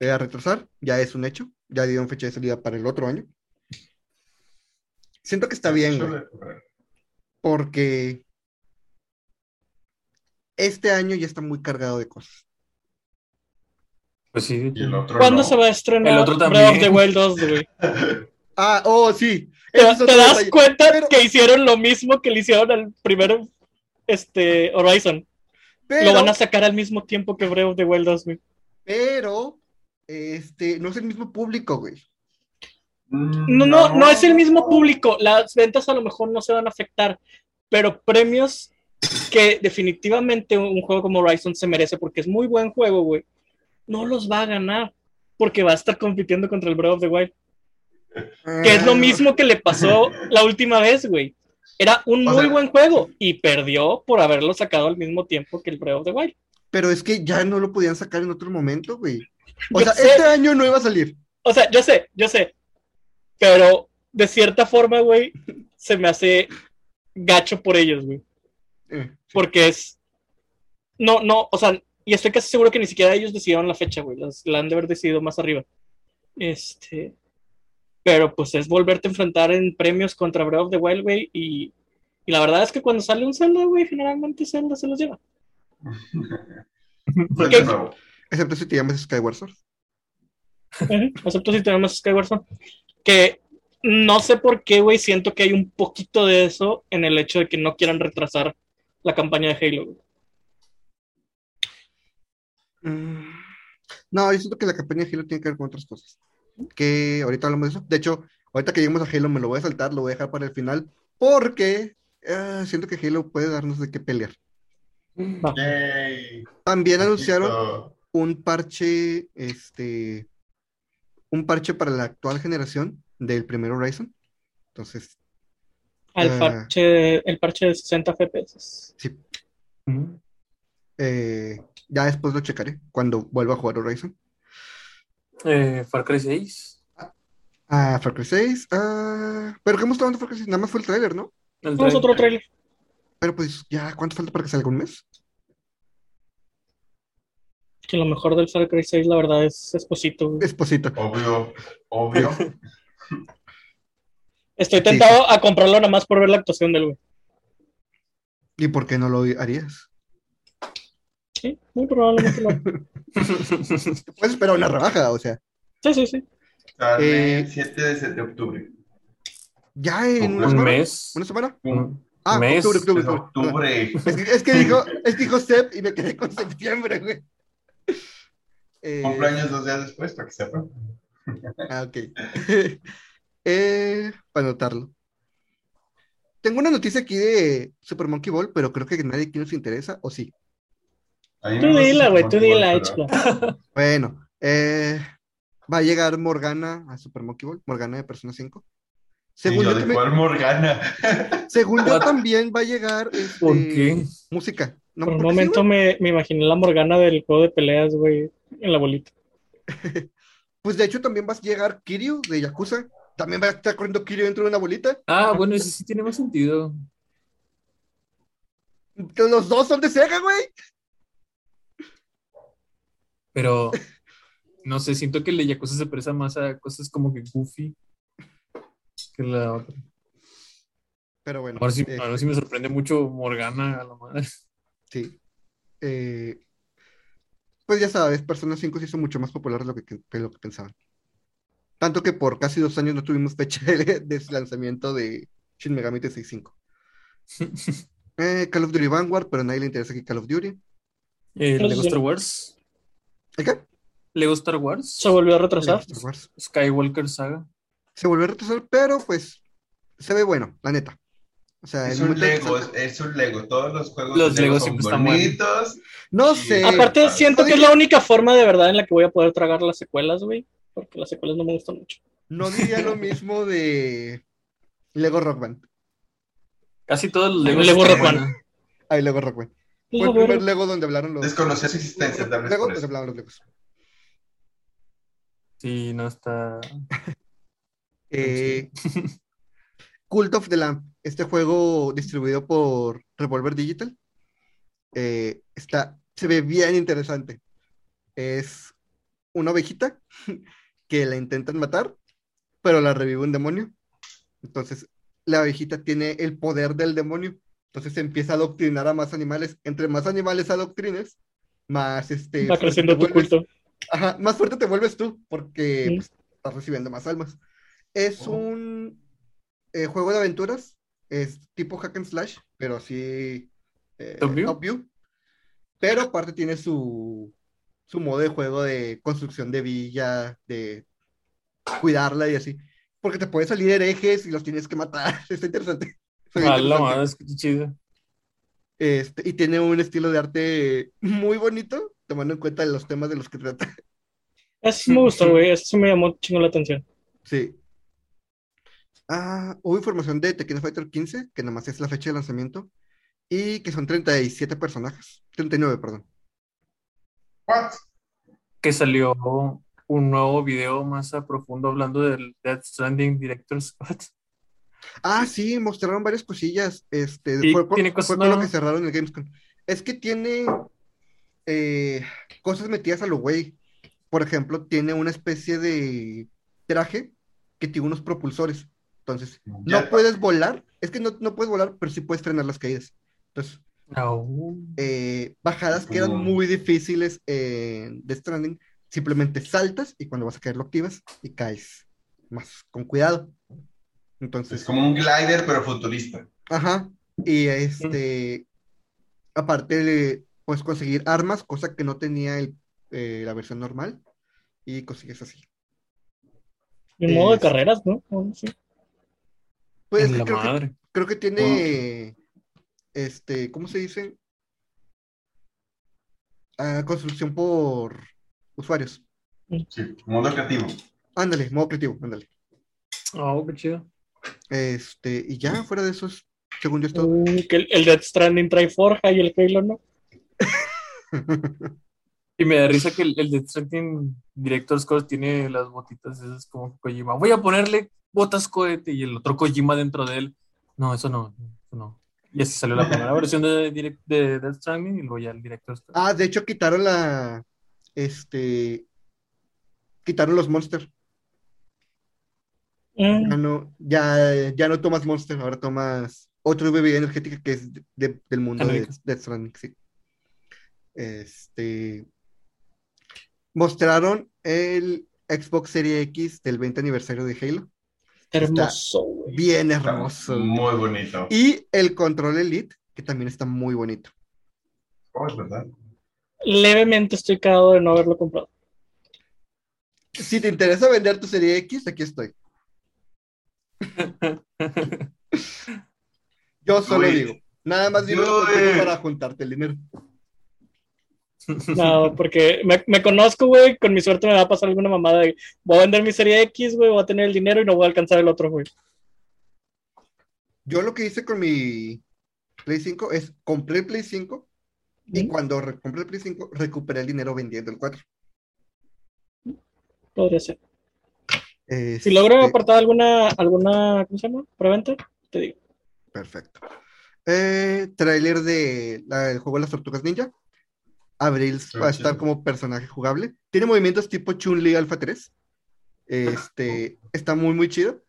Speaker 2: a retrasar. Ya es un hecho. Ya dieron fecha de salida para el otro año. Siento que está bien, güey, porque este año ya está muy cargado de cosas.
Speaker 3: Pues sí.
Speaker 5: Y el otro
Speaker 4: ¿Cuándo
Speaker 5: no.
Speaker 4: se va a estrenar
Speaker 3: El otro
Speaker 4: Breath
Speaker 3: también.
Speaker 4: of the Wild 2, güey?
Speaker 2: Ah, oh, sí.
Speaker 4: ¿Te,
Speaker 2: es
Speaker 4: das
Speaker 2: detalle.
Speaker 4: cuenta
Speaker 2: Pero-
Speaker 4: que hicieron lo mismo que le hicieron al primero este, Horizon?
Speaker 2: Pero,
Speaker 4: Lo van a sacar al mismo tiempo que Breath of the Wild 2, güey.
Speaker 2: pero, este, no es el mismo público, güey.
Speaker 5: Mm,
Speaker 4: No, no, no es el mismo público. Las ventas a lo mejor no se van a afectar, pero premios que definitivamente un juego como Horizon se merece porque es muy buen juego, güey. No los va a ganar porque va a estar compitiendo contra el Breath of the Wild. Que es lo
Speaker 2: Ah,
Speaker 4: mismo que le pasó la última vez, güey. Era un
Speaker 5: O
Speaker 4: muy
Speaker 5: sea-
Speaker 4: buen juego y perdió por haberlo sacado al mismo tiempo que el Breath of the Wild.
Speaker 2: Pero es que ya no lo podían sacar en otro momento, güey. O
Speaker 4: Yo
Speaker 2: sea,
Speaker 4: sé.
Speaker 2: este año no iba a salir.
Speaker 4: O sea, yo sé, yo sé. Pero de cierta forma, güey, se me hace gacho por ellos, güey.
Speaker 2: Eh, sí.
Speaker 4: Porque es. No, no, o sea, y estoy casi seguro que ni siquiera ellos decidieron la fecha, güey. las- La han de haber decidido más arriba. Este. Pero pues es volverte a enfrentar en premios contra Breath of the Wild, güey. Y, y la verdad es que cuando sale un Zelda, güey, generalmente Zelda se los lleva.
Speaker 5: Pues
Speaker 4: ¿Qué?
Speaker 5: de nuevo.
Speaker 2: Excepto si te llamas Skyward Sword.
Speaker 4: Excepto si tenemos Skyward Sword. Que no sé por qué, güey, siento que hay un poquito de eso en el hecho de que no quieran retrasar la campaña de Halo.
Speaker 2: Mm, No, yo siento que la campaña de Halo tiene que ver con otras cosas. Que ahorita hablamos de eso. De hecho, ahorita que lleguemos a Halo me lo voy a saltar, lo voy a dejar para el final, porque eh, siento que Halo puede darnos de qué pelear. También anunciaron. Un parche, este, un parche para la actual generación del primer Horizon. Entonces,
Speaker 4: Al
Speaker 2: Ah.
Speaker 4: parche, el parche de 60 FPS.
Speaker 2: sí, eh, ya después lo checaré cuando vuelva a jugar Horizon.
Speaker 3: Eh, Far Cry 6.
Speaker 2: Ah, Far Cry 6. ah, pero ¿qué hemos estado de Far Cry 6? Nada más fue el tráiler, ¿no?
Speaker 3: El
Speaker 4: a otro trailer.
Speaker 2: Pero pues ya, ¿cuánto falta para que salga un mes?
Speaker 4: Que lo mejor del Far Cry 6, la verdad, es Esposito. güey.
Speaker 2: Esposito.
Speaker 5: Obvio, obvio.
Speaker 4: Estoy
Speaker 2: Sí,
Speaker 4: tentado a comprarlo nada más por ver la actuación del güey.
Speaker 2: ¿Y por qué no lo harías?
Speaker 4: Sí, muy probablemente lo haga.
Speaker 2: Te puedes esperar una rebaja, o sea,
Speaker 4: Sí, sí, sí.
Speaker 2: Eh,
Speaker 5: el 7 de, de octubre.
Speaker 2: ya en
Speaker 5: Un
Speaker 2: una
Speaker 3: Un
Speaker 2: semana.
Speaker 3: mes.
Speaker 2: ¿Una semana?
Speaker 3: Un
Speaker 2: Ah,
Speaker 3: mes.
Speaker 2: octubre, octubre,
Speaker 5: Es
Speaker 2: octubre.
Speaker 5: octubre.
Speaker 2: Es que, es que dijo, es que dijo Sep y me quedé con septiembre, güey. Eh,
Speaker 5: Cumpleaños dos días después, para que sepan.
Speaker 2: Ah, ok. Eh, para anotarlo. Tengo una noticia aquí de Super Monkey Ball, pero creo que nadie aquí nos interesa, ¿o sí?
Speaker 4: Tú dila, güey, tú dila,
Speaker 5: pero-
Speaker 4: échala.
Speaker 2: Bueno, eh, va a llegar Morgana a Super Monkey Ball, Morgana de Persona 5.
Speaker 5: Y
Speaker 2: Según
Speaker 5: lo
Speaker 2: yo,
Speaker 5: de
Speaker 2: también-
Speaker 5: Morgana.
Speaker 2: según yo también va a llegar este,
Speaker 3: ¿Por qué?
Speaker 2: música. ¿No?
Speaker 4: Por un
Speaker 2: ¿Por qué sí,
Speaker 4: momento me, me imaginé la Morgana del juego de peleas, güey, en la bolita.
Speaker 2: Pues de hecho también va a llegar Kiryu de Yakuza. También va a estar corriendo Kiryu dentro de una bolita.
Speaker 3: Ah, bueno, ese sí tiene más sentido.
Speaker 2: Que Los dos son de Sega, güey.
Speaker 3: Pero no sé, siento que el de Yakuza se presta más a cosas como que goofy que la otra.
Speaker 2: Pero bueno,
Speaker 3: Ahora sí,
Speaker 2: eh,
Speaker 3: ahora sí me sorprende mucho Morgana a la madre.
Speaker 2: Sí. Eh, pues ya sabes, Persona 5 se hizo mucho más popular de lo que, que lo que pensaban. Tanto que por casi dos años no tuvimos fecha de, de lanzamiento de Shin Megami Tensei 5. Eh, Call of Duty Vanguard, pero a nadie le interesa aquí Call of Duty.
Speaker 4: No
Speaker 3: de
Speaker 4: sé.
Speaker 3: Star Wars.
Speaker 2: ¿El qué?
Speaker 3: Lego Star Wars,
Speaker 4: Se volvió a retrasar.
Speaker 2: Star Wars.
Speaker 3: Skywalker Saga.
Speaker 2: Se volvió a retrasar, pero pues se ve bueno, la neta. O sea,
Speaker 5: Es un Lego, es un Lego. Todos los juegos
Speaker 3: Los
Speaker 5: de Lego
Speaker 3: Legos
Speaker 5: son
Speaker 3: siempre están buenos.
Speaker 5: bonitos.
Speaker 2: No sé.
Speaker 4: Aparte, siento que es la única forma de verdad en la que voy a poder tragar las secuelas, güey. Porque las secuelas no me gustan mucho.
Speaker 2: No diría lo mismo de Lego Rock Band.
Speaker 3: Casi todos los Legos
Speaker 4: Lego
Speaker 3: están
Speaker 4: Rock Band.
Speaker 3: buenos.
Speaker 2: Ay, Lego Rock Band. Fue el primer Lego donde hablaron los.
Speaker 5: Desconocía su existencia, tal vez
Speaker 2: Lego donde hablaron los Legos.
Speaker 3: Sí, no está.
Speaker 2: Eh, Cult of the Lamp, este juego distribuido por Revolver Digital, eh, está, se ve bien interesante. Es una ovejita que la intentan matar, pero la revive un demonio. Entonces, la ovejita tiene el poder del demonio. Entonces empieza a adoctrinar a más animales. Entre más animales adoctrines, más este,
Speaker 4: va creciendo tu
Speaker 2: vuelves.
Speaker 4: culto.
Speaker 2: Ajá, más fuerte te vuelves tú, porque
Speaker 4: Mm.
Speaker 2: pues, estás recibiendo más almas. Es
Speaker 5: Oh.
Speaker 2: un eh, juego de aventuras, es tipo hack and slash, pero así eh,
Speaker 3: Top view.
Speaker 2: top view. Pero aparte tiene su, su modo de juego de construcción de villa, de cuidarla y así. Porque te pueden salir herejes y los tienes que matar. Está interesante. Está bien
Speaker 3: A la madre, es que chido.
Speaker 2: Este, y tiene un estilo de arte muy bonito, tomando en cuenta los temas de los que trata.
Speaker 4: Eso sí me gustó, güey. Eso sí me llamó chingo la atención.
Speaker 2: Sí. Ah, hubo información de Tekken Fighter 15, que nada más es la fecha de lanzamiento, y que son 37 personajes. 39, perdón.
Speaker 5: What?
Speaker 3: Que salió un nuevo video más a profundo hablando del Death Stranding Director Scott.
Speaker 2: Ah, sí, mostraron varias cosillas. Este,
Speaker 3: Sí,
Speaker 2: fue, por-
Speaker 3: tiene cosas
Speaker 2: fue lo que cerraron el Gamescom. Es que tiene eh, cosas metidas a lo güey. Por ejemplo, tiene una especie de traje que tiene unos propulsores. Entonces, no puedes volar. Es que no, no puedes volar, pero sí puedes frenar las caídas. Entonces,
Speaker 3: No.
Speaker 2: eh, bajadas que eran muy difíciles en Death Stranding, simplemente saltas y cuando vas a caer lo activas y caes más con cuidado. Entonces,
Speaker 5: Es como un glider, pero futurista.
Speaker 2: ajá, y este, aparte, de, puedes conseguir armas, cosa que no tenía el, eh, la versión normal, y consigues así.
Speaker 4: Un modo de
Speaker 2: Es-
Speaker 4: carreras, ¿no? Oh, sí.
Speaker 2: Pues
Speaker 3: En la
Speaker 2: creo que,
Speaker 3: madre.
Speaker 2: creo que tiene, este, ¿cómo se dice? Ah, construcción por usuarios.
Speaker 5: Sí, modo creativo.
Speaker 2: Ándale, modo creativo, ándale.
Speaker 3: Oh, qué chido.
Speaker 2: Este, y ya fuera de esos, según yo, es todo.
Speaker 4: Uh, que el, el Death Stranding trae Forja y el Halo no.
Speaker 3: Y me da risa que el, el Death Stranding Director Scott tiene las botitas esas como Kojima. Voy a ponerle botas cohete y el otro Kojima dentro de él. No, eso no, eso no. Y así salió la primera versión de, direct- de Death Stranding y luego ya el Director Scott.
Speaker 2: Ah, de hecho, quitaron la. Este. Quitaron los Monster.
Speaker 4: Mm,
Speaker 2: Ya no, ya, ya no tomas Monster, ahora tomas otra bebida energética que es de- de- del mundo de. Death Stranding, sí. Este. Mostraron el Xbox Series X del 20 aniversario de Halo.
Speaker 4: Hermoso, güey.
Speaker 2: Bien
Speaker 5: Está
Speaker 2: hermoso.
Speaker 5: Muy bonito.
Speaker 2: Y el Control Elite, que también está muy bonito.
Speaker 5: Oh, es verdad.
Speaker 4: Levemente estoy cagado de no haberlo comprado.
Speaker 2: Si te interesa vender tu serie X, aquí estoy. Yo solo digo, nada más
Speaker 5: it.
Speaker 2: para juntarte el dinero.
Speaker 4: No, porque me, me conozco, güey. Con mi suerte me va a pasar alguna mamada de voy a vender mi serie X, güey, voy a tener el dinero y no voy a alcanzar el otro, güey.
Speaker 2: Yo lo que hice con mi Play 5 es compré el Play 5 y cuando compré el Play 5 recuperé el dinero vendiendo el 4.
Speaker 4: Podría ser. Si
Speaker 2: Este,
Speaker 4: logro apartar alguna, alguna, ¿cómo se llama? Preventa, te digo.
Speaker 2: Perfecto. Eh, tráiler de la- del juego de las Tortugas Ninja. Abril
Speaker 5: Ah,
Speaker 2: va a estar como personaje jugable. Tiene movimientos tipo Chun-Li Alpha 3. Este, está muy, muy chido.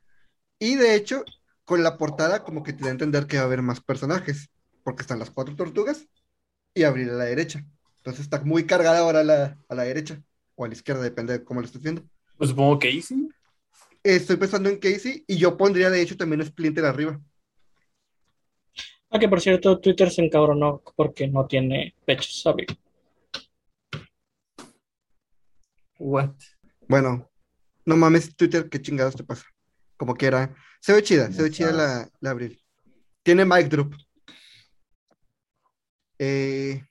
Speaker 2: Y de hecho, con la portada como que te da a entender que va a haber más personajes. Porque están las cuatro tortugas y Abril a la derecha. Entonces está muy cargada ahora a la, a la derecha. O a la izquierda, depende de cómo lo estés viendo.
Speaker 3: Pues supongo que Easy.
Speaker 2: Estoy pensando en Casey y yo pondría de hecho también Splinter arriba.
Speaker 4: Ah, que por cierto, Twitter se encabronó porque no tiene pechos, ¿sabes?
Speaker 3: What?
Speaker 2: Bueno, no mames, Twitter, qué chingados te pasa. Como quiera. Se ve chida, se ve chida la, la abril. Tiene mic drop. Eh,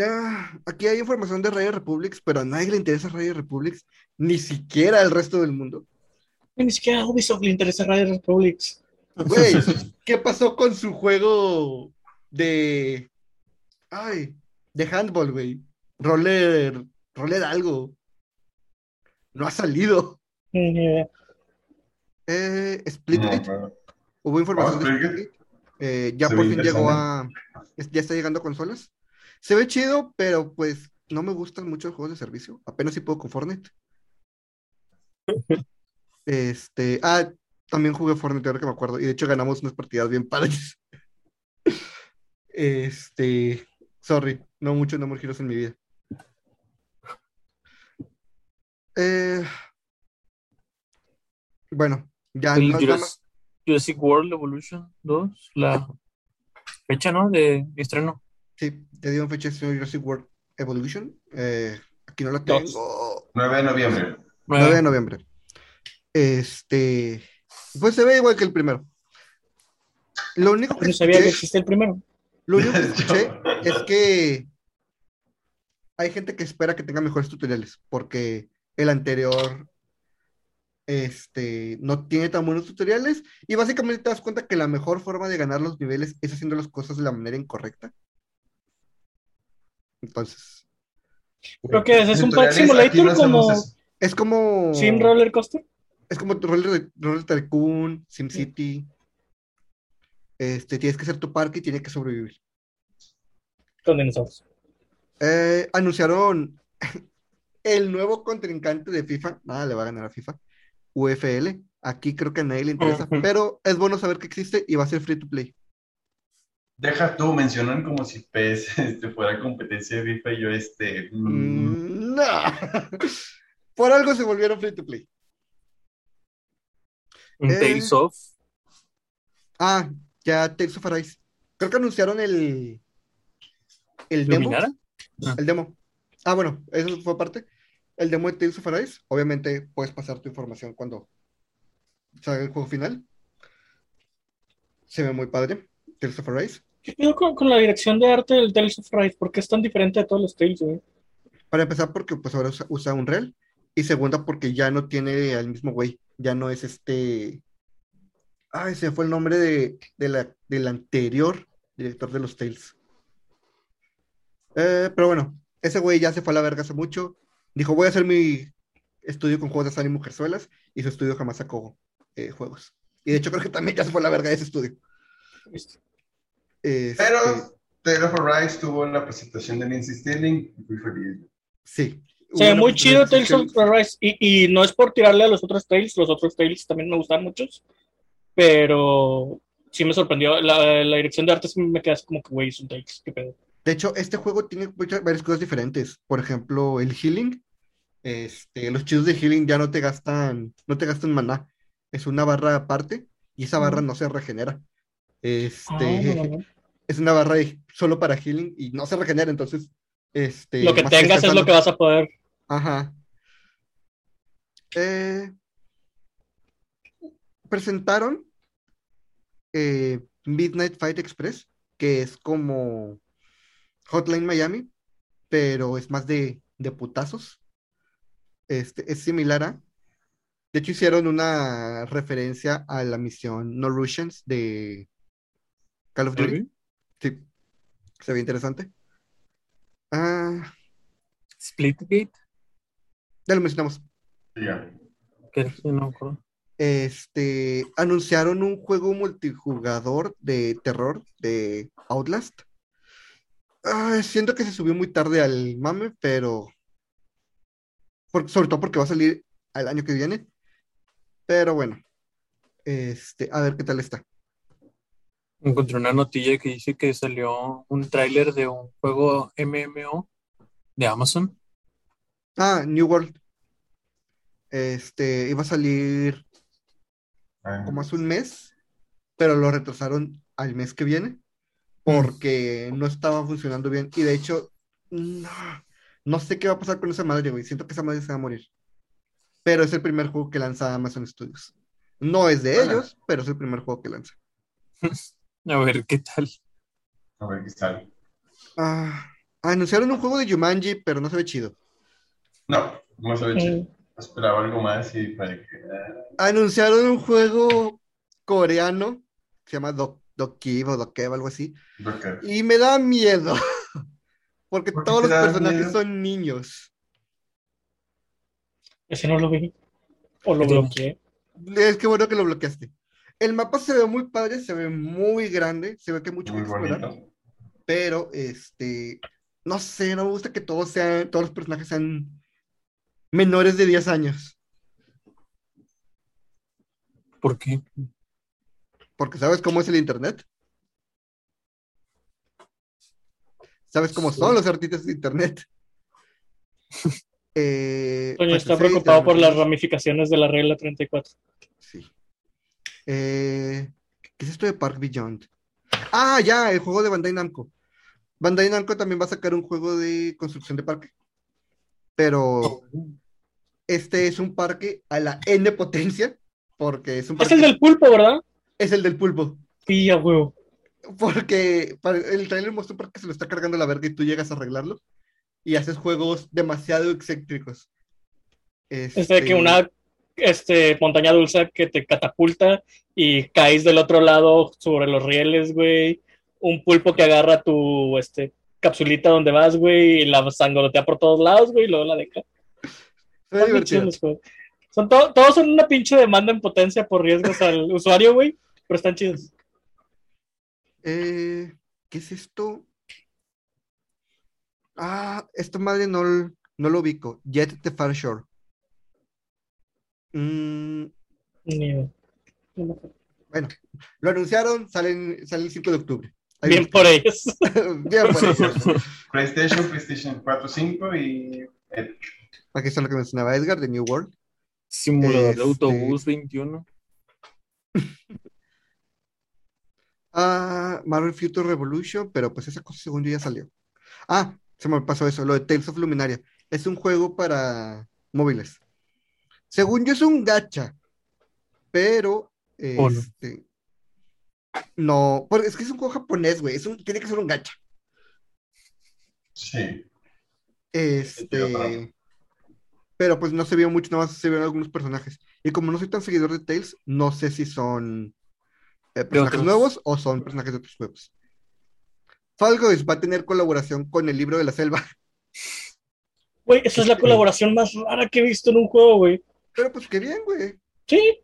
Speaker 2: ah, aquí hay información de Radio Republics, pero a nadie le interesa Radio Republics, ni siquiera al resto del mundo.
Speaker 4: Ni siquiera a Ubisoft le interesa Radio Republics.
Speaker 2: Güey, ¿qué pasó con su juego de. Ay, de handball, güey? Roller. Roller algo. No ha salido.
Speaker 4: Eh,
Speaker 2: Eh,
Speaker 5: No,
Speaker 2: Splitgate.
Speaker 5: pero-
Speaker 2: Hubo información
Speaker 5: Ah,
Speaker 2: de.
Speaker 5: Splitgate.
Speaker 2: Eh, ya
Speaker 5: Se
Speaker 2: por fin llegó a. Ya está llegando a consolas. Se ve chido, pero pues no me gustan mucho los juegos de servicio. Apenas si puedo con Fortnite. Este. Ah, también jugué Fortnite, ahora que me acuerdo. Y de hecho ganamos unas partidas bien padres. Este. Sorry, no mucho No Heroes en mi vida. Eh, bueno, ya
Speaker 3: El
Speaker 2: no
Speaker 3: Jurassic, Jurassic World Evolution 2, la fecha, ¿no? De estreno.
Speaker 2: Sí, te dio fecha de Jurassic World Evolution. Eh, aquí no la
Speaker 4: Dos.
Speaker 2: tengo.
Speaker 5: 9 de noviembre.
Speaker 2: 9 de noviembre. Este. Pues se ve igual que el primero. Lo único que
Speaker 4: no sabía que existe el primero.
Speaker 2: lo único que escuché es que hay gente que espera que tenga mejores tutoriales, porque el anterior este, no tiene tan buenos tutoriales, y básicamente te das cuenta que la mejor forma de ganar los niveles es haciendo las cosas de la manera incorrecta. Entonces,
Speaker 4: Creo que ese es un
Speaker 5: aquí
Speaker 4: Simulator
Speaker 5: no
Speaker 4: como
Speaker 2: es como.
Speaker 4: Sim Roller Coaster.
Speaker 2: Es como Roller, Roller Tycoon, SimCity. Este, tienes que hacer tu parque y tienes que sobrevivir.
Speaker 4: Con dinosaurios.
Speaker 2: Eh, anunciaron el nuevo contrincante de FIFA. Nada le va a ganar a FIFA. UFL. Aquí creo que a nadie le interesa, pero es bueno saber que existe y va a ser free to play.
Speaker 5: Deja tú, mencionan como si PES este, fuera competencia de FIFA y yo este... Mm,
Speaker 2: no. Por algo se volvieron free to play.
Speaker 3: Un
Speaker 2: Eh.
Speaker 3: Tales of.
Speaker 2: Ah, ya Tales of Arise. Creo que anunciaron el el demo.
Speaker 3: ¿Luminara?
Speaker 2: El demo. Ah, bueno, eso fue parte. El demo de Tales of Arise. Obviamente puedes pasar tu información cuando salga el juego final. Se ve muy padre. Tales of Arise.
Speaker 4: ¿Qué pedo con, con la dirección de arte del Tales of Rise? ¿Por qué es tan diferente de todos los Tales, güey?
Speaker 2: Para empezar, porque pues ahora usa, usa Unreal. Y segunda, porque ya no tiene al mismo güey. Ya no es este. Ay, se fue el nombre de, de la, del anterior director de los Tales. Eh, pero bueno, ese güey ya se fue a la verga hace mucho. Dijo, voy a hacer mi estudio con juegos de azar y mujerzuelas. Y su estudio jamás sacó eh, juegos. Y de hecho creo que también ya se fue a la verga ese estudio.
Speaker 4: Este,
Speaker 5: Pero Tale of Arise tuvo la presentación de Lindsay Stirling y fui feliz.
Speaker 2: sí.
Speaker 4: Se ve muy chido Tales of Rise. Y, y no es por tirarle a los otros Tales, los otros Tales también me gustan muchos. Pero sí me sorprendió. La, la dirección de arte me queda así como que, güey, es un Tales. ¿Qué pedo?
Speaker 2: De hecho, este juego tiene varias cosas diferentes. Por ejemplo, el healing. Este, los chicos de healing ya no te gastan, no te gastan maná. Es una barra aparte y esa barra no se regenera. Este,
Speaker 4: Ah,
Speaker 2: es una barra de- solo para healing y no se regenera, entonces, este,
Speaker 4: Lo que tengas es lo que vas a poder.
Speaker 2: Ajá. Eh, presentaron eh, Midnight Fight Express, que es como Hotline Miami, pero es más de, de putazos. Este, es similar a. De hecho, hicieron una referencia a la misión No Russians de Call of Duty. Sí, se ve interesante. Ah,
Speaker 3: Splitgate.
Speaker 2: ya lo mencionamos.
Speaker 3: Que no.
Speaker 2: Este, anunciaron un juego multijugador de terror de Outlast. Ay, siento que se subió muy tarde al mame, pero por- sobre todo porque va a salir al año que viene. Pero bueno, este, a ver qué tal está.
Speaker 3: Encontré una notilla que dice que salió un tráiler de un juego MMO de Amazon.
Speaker 2: Ah, New World. Este, iba a salir
Speaker 5: Ah,
Speaker 2: como hace un mes, pero lo retrasaron al mes que viene porque no estaba funcionando bien. Y de hecho, no, No sé qué va a pasar con esa madre, güey. Siento que esa madre se va a morir. Pero es el primer juego que lanza Amazon Studios. No es de
Speaker 5: Bueno.
Speaker 2: ellos, pero es el primer juego que lanza.
Speaker 3: A ver, ¿qué tal?
Speaker 5: A ver qué sale.
Speaker 2: Ah, anunciaron un juego de Jumanji, pero no se ve chido.
Speaker 5: No, no se ve chido.
Speaker 4: Mm,
Speaker 5: Esperaba algo más y para que. ah,
Speaker 2: Anunciaron un juego coreano, se llama Dok Dokiv o Dokev, algo así.
Speaker 5: que-
Speaker 2: Y me da miedo. Porque
Speaker 5: ¿Por qué
Speaker 2: todos los personajes
Speaker 5: miedo?
Speaker 2: son niños.
Speaker 4: Ese no lo vi. O lo bloqueé.
Speaker 2: Es que bueno que lo bloqueaste. El mapa se ve muy padre, se ve muy grande, se ve que hay mucho que
Speaker 5: Muy
Speaker 2: explorar.
Speaker 5: bonito.
Speaker 2: Pero, este, no sé, no me gusta que todos sean, todos los personajes sean menores de 10 años.
Speaker 3: ¿Por qué?
Speaker 2: Porque ¿sabes cómo es el internet? ¿Sabes cómo son los artistas de internet? Eh,
Speaker 4: Toño
Speaker 2: pues,
Speaker 4: está
Speaker 2: sí,
Speaker 4: preocupado por las ramificaciones de la regla 34.
Speaker 2: Sí. Eh, ¿qué es esto de Park Beyond? Ah, ya, el juego de Bandai Namco. Bandai Namco también va a sacar un juego de construcción de parque. Pero este es un parque a la N potencia, porque es un
Speaker 4: Es
Speaker 2: parque.
Speaker 4: el del pulpo, ¿verdad?
Speaker 2: Es el del pulpo.
Speaker 4: Sí, a huevo.
Speaker 2: Porque para- el trailer mostró un parque que se lo está cargando la verga y tú llegas a arreglarlo. Y haces juegos demasiado excéntricos.
Speaker 4: Este de que
Speaker 2: Este,
Speaker 4: una este, montaña dulce que te catapulta y caes del otro lado sobre los rieles, güey. Un pulpo que agarra tu este, capsulita donde vas, güey, y la sangolotea por todos lados, güey, y luego la deja. los juegos. Son to- todos son una pinche demanda en potencia por riesgos al usuario, güey, pero están chidos.
Speaker 2: Eh, ¿qué es esto? Ah, esta madre no, no lo ubico. Jet the Far Shore. Mm.
Speaker 4: No
Speaker 2: bueno, lo anunciaron, salen, sale el 5 de octubre. Ahí
Speaker 4: Bien por ellos.
Speaker 2: Bien por ellos.
Speaker 5: PlayStation, PlayStation 4, 5 y.
Speaker 2: Aquí está lo que mencionaba Edgar de New World.
Speaker 3: Simulador
Speaker 2: Este-
Speaker 3: de autobús 21.
Speaker 2: Ah, Marvel Future Revolution, pero pues esa cosa según yo ya salió. Ah, se me pasó eso, lo de Tales of Luminaria. Es un juego para móviles. Según yo es un gacha, pero
Speaker 3: ¿O no?
Speaker 2: este, no, porque es que es un juego japonés, güey, es un- tiene que ser un gacha.
Speaker 5: Sí.
Speaker 2: Este, pero pues no se vio mucho, nada más se vieron algunos personajes. Y como no soy tan seguidor de Tales, no sé si son eh, personajes nuevos o son personajes de otros juegos. Fall Guys va a tener colaboración con el libro de la selva,
Speaker 4: Güey, esa es la colaboración más rara que he visto en un juego, güey.
Speaker 2: pero pues qué bien, güey.
Speaker 4: Sí.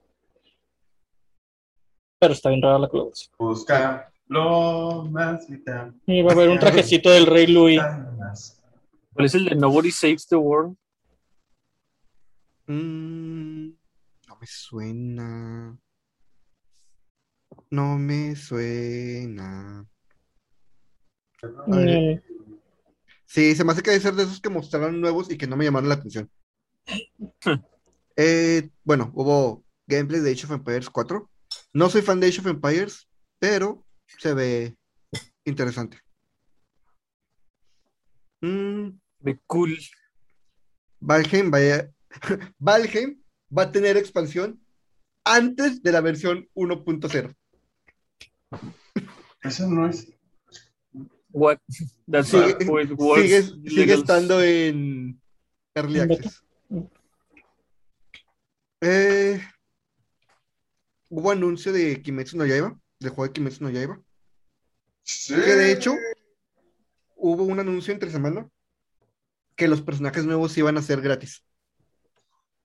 Speaker 4: Pero está bien rara la colaboración.
Speaker 5: Busca lo más vital.
Speaker 4: Y va a haber un trajecito del Rey Louis.
Speaker 3: ¿Cuál es el de Nobody Saves the World?
Speaker 2: Mm, no me suena. No me suena. A ver. Sí, se me hace que debe ser de esos que mostraron nuevos y que no me llamaron la atención. Eh, bueno, hubo gameplay de Age of Empires 4. No soy fan de Age of Empires, pero se ve interesante. Mm,
Speaker 3: De cool.
Speaker 2: Valheim, vaya- Valheim va a tener expansión antes de la versión 1.0.
Speaker 5: Eso no es.
Speaker 3: What? That's
Speaker 2: Sigue,
Speaker 3: how it works.
Speaker 2: sigue, estando en Early. Access. Eh, hubo anuncio de Kimetsu no Yaiba, del juego de Kimetsu no Yaiba,
Speaker 5: Sí.
Speaker 2: que de hecho hubo un anuncio entre semana que los personajes nuevos iban a ser gratis,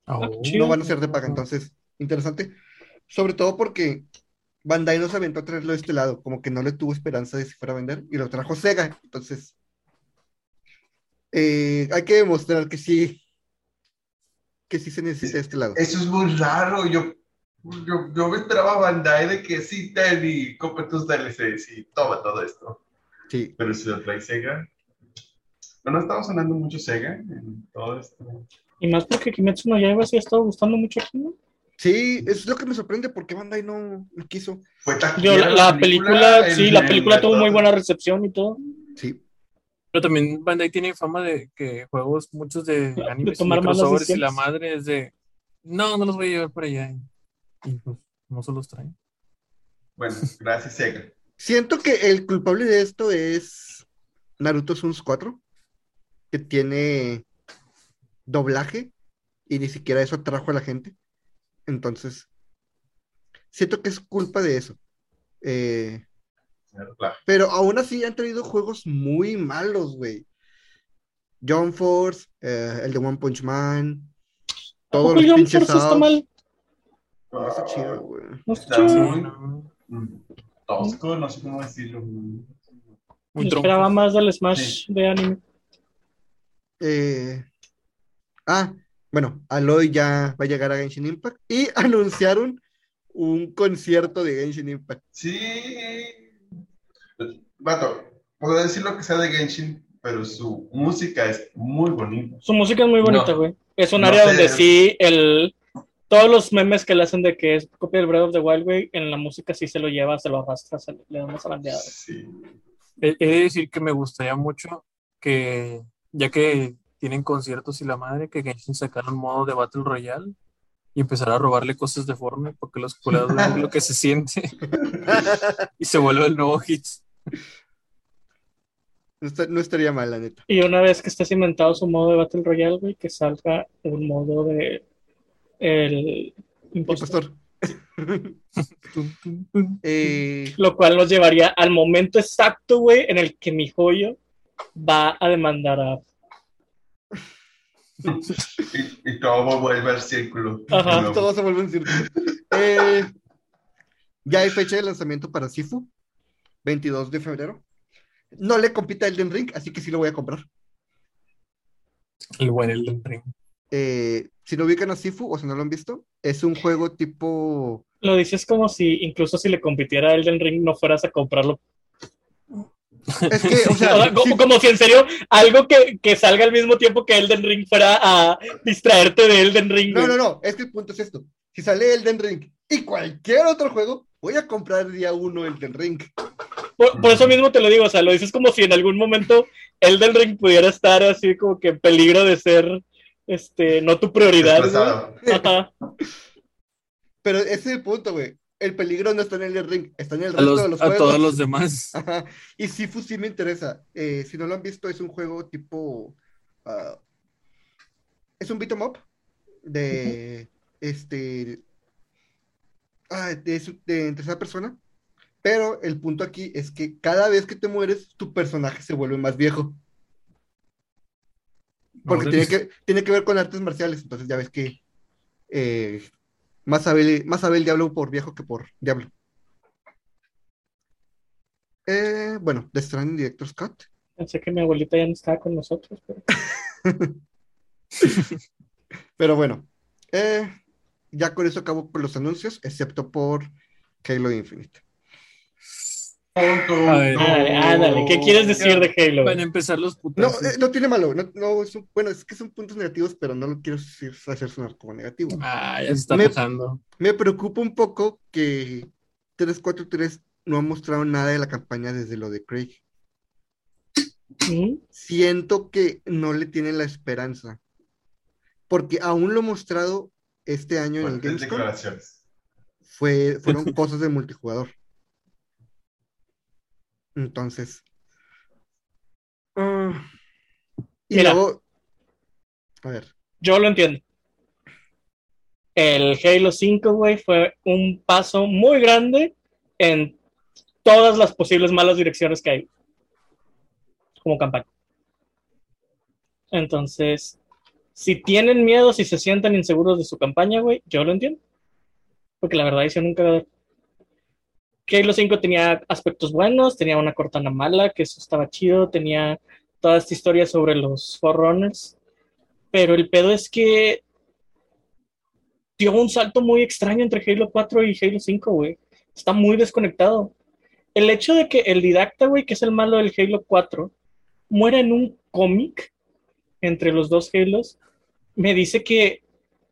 Speaker 3: Oh.
Speaker 4: Sí.
Speaker 2: no van a ser de paga, entonces, interesante, sobre todo porque Bandai no se aventó a traerlo de este lado, como que no le tuvo esperanza de si fuera a vender, y lo trajo Sega, entonces, eh, hay que demostrar que sí, que sí se necesita de este lado.
Speaker 5: Eso es muy raro. Yo, yo, yo me esperaba a Bandai de que sí, ten y compra tus DLCs y toma todo esto.
Speaker 2: Sí.
Speaker 5: Pero si lo trae Sega. No, no estaba sonando mucho Sega en todo esto.
Speaker 4: Y más porque Kimetsu no Yaiba sí ha estado gustando mucho aquí, ¿no?
Speaker 2: Sí, es lo que me sorprende, porque Bandai no, no quiso.
Speaker 5: Fue
Speaker 4: Yo, la, la película, sí, la película tuvo muy buena recepción y todo.
Speaker 2: Sí.
Speaker 3: Pero también Bandai tiene fama de que juegos, muchos de
Speaker 4: De
Speaker 3: animes, y
Speaker 4: tomar malas
Speaker 3: crossovers y la madre es de, no, no los voy a llevar para allá. Y pues no se los traen.
Speaker 5: Bueno, gracias, Sega.
Speaker 2: Siento que el culpable de esto es Naruto Suns 4, que tiene doblaje y ni siquiera eso atrajo a la gente. Entonces, siento que es culpa de eso. Eh, pero aún así han traído juegos muy malos, güey. Jump Force, eh, el de One Punch Man, todos los
Speaker 4: Jump
Speaker 2: pinches
Speaker 4: Force está mal.
Speaker 2: No está chido, güey.
Speaker 4: No está chido.
Speaker 5: Mm, Tosco, no sé cómo decirlo.
Speaker 3: muy
Speaker 4: esperaba más del Smash de anime.
Speaker 2: Eh, ah, bueno, Aloy ya va a llegar a Genshin Impact y anunciaron un concierto de Genshin Impact.
Speaker 5: Sí. Vato, puedo decir lo que sea de Genshin, pero su música es muy bonita.
Speaker 4: Su música es muy bonita,
Speaker 5: No.
Speaker 4: güey. Es un
Speaker 5: No
Speaker 4: área
Speaker 5: sé.
Speaker 4: donde sí, el, todos los memes que le hacen de que es copia del Breath of the Wild, güey, en la música sí se lo lleva, se lo arrastra, se le da una zarandeada.
Speaker 5: Sí.
Speaker 3: He, he de decir que me gustaría mucho que, ya que tienen conciertos y la madre, que Genshin sacara un modo de Battle Royale y empezar a robarle cosas de Fortnite porque los culeados vean lo que se siente y se vuelve el nuevo hit.
Speaker 2: No, está- no estaría mal, la neta.
Speaker 4: Y una vez que esté cimentado su modo de Battle Royale, güey, que salga un modo de el impostor.
Speaker 2: Impostor. Eh,
Speaker 4: Lo cual nos llevaría al momento exacto, güey, en el que mi joyo va a demandar a.
Speaker 5: Y, y todo vuelve al círculo.
Speaker 4: Ajá.
Speaker 2: Todo se vuelve un círculo. Eh, ya hay fecha de lanzamiento para Sifu, 22 de febrero. No le compita Elden Ring, así que sí lo voy a comprar.
Speaker 3: El buen Elden Ring.
Speaker 2: Eh, si no ubican a Sifu o si no lo han visto, es un juego tipo.
Speaker 4: Lo dices como si, incluso si le compitiera a Elden Ring, no fueras a comprarlo.
Speaker 2: Es que, o
Speaker 4: O
Speaker 2: sea,
Speaker 4: como,
Speaker 2: sí-
Speaker 4: como si en serio algo que, que salga al mismo tiempo que Elden Ring fuera a distraerte de Elden Ring.
Speaker 2: no, no, no, es que el punto es esto. Si sale Elden Ring y cualquier otro juego, voy a comprar día uno Elden Ring.
Speaker 4: Por, por eso mismo te lo digo, o sea, lo dices como si en algún momento Elden Ring pudiera estar así como que en peligro de ser, este, no tu prioridad. Ajá.
Speaker 2: Pero ese es el punto, güey. El peligro no está en Elden Ring, está en el
Speaker 3: A,
Speaker 2: resto
Speaker 3: los-
Speaker 2: de los
Speaker 3: a
Speaker 2: juegos.
Speaker 3: todos los demás.
Speaker 2: Ajá. Y Sifu sí me interesa. Eh, si no lo han visto, es un juego tipo. ah, es un beat 'em up de. Este. ah, de, de en tercera persona. Pero el punto aquí es que cada vez que te mueres, tu personaje se vuelve más viejo. Porque tiene que, tiene que ver con artes marciales. Entonces ya ves que. eh, más, sabe, más sabe el diablo por viejo que por diablo. Eh, bueno, The Stranding Director Scott.
Speaker 4: Pensé que mi abuelita ya no estaba con nosotros, pero
Speaker 2: Pero bueno, eh, ya con eso acabo con los anuncios, excepto por Halo Infinite.
Speaker 5: Punto.
Speaker 3: A ver.
Speaker 4: ándale, ándale, ¿qué quieres decir de Halo?
Speaker 3: Van a empezar los
Speaker 2: No, eh, no tiene malo, no, no, es un- bueno, es que son puntos negativos, pero no lo quiero decir- hacer sonar como negativo.
Speaker 3: Ah, ya se está
Speaker 2: Me-
Speaker 3: pasando.
Speaker 2: Me preocupa un poco que 343 no ha mostrado nada de la campaña desde lo de Craig. Siento que no le tienen la esperanza, porque aún lo mostrado este año en el Gamescom fue, fueron cosas de multijugador. Entonces. ah, y
Speaker 4: Mira.
Speaker 2: luego. A ver.
Speaker 4: Yo lo entiendo. El Halo 5, güey, fue un paso muy grande en todas las posibles malas direcciones que hay como campaña. Entonces, si tienen miedo, si se sienten inseguros de su campaña, güey, yo lo entiendo. Porque la verdad, yo nunca. Halo 5 tenía aspectos buenos, tenía una cortana mala, que eso estaba chido, tenía toda esta historia sobre los Forerunners. Pero el pedo es que dio un salto muy extraño entre Halo 4 y Halo 5, güey. Está muy desconectado. El hecho de que el didacta, güey, que es el malo del Halo 4, muera en un cómic entre los dos Halos, me dice que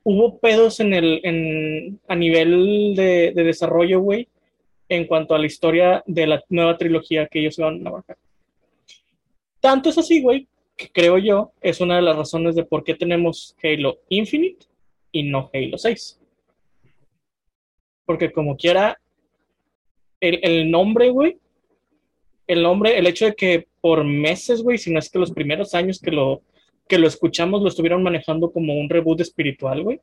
Speaker 4: hubo pedos en el, a nivel de, de desarrollo, güey, en cuanto a la historia de la nueva trilogía que ellos iban a trabajar. Tanto es así, güey, que creo yo es una de las razones de por qué tenemos Halo Infinite y no Halo 6. Porque como quiera, el, el nombre, güey, el nombre, el hecho de que por meses, güey, si no es que los primeros años que lo, que lo escuchamos lo estuvieron manejando como un reboot espiritual, güey.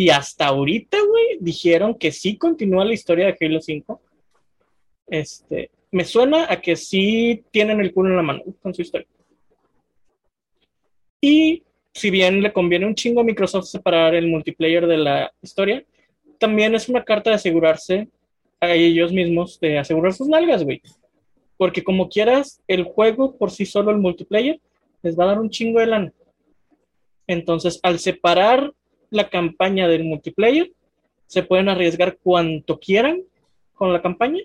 Speaker 4: Y hasta ahorita, güey, dijeron que sí continúa la historia de Halo 5. Este, me suena a que sí tienen el culo en la mano con su historia. Y si bien le conviene un chingo a Microsoft separar el multiplayer de la historia, también es una carta de asegurarse a ellos mismos de asegurar sus nalgas, güey. Porque como quieras, el juego por sí solo, el multiplayer, les va a dar un chingo de lana. Entonces, al separar la campaña del multiplayer, se pueden arriesgar cuanto quieran con la campaña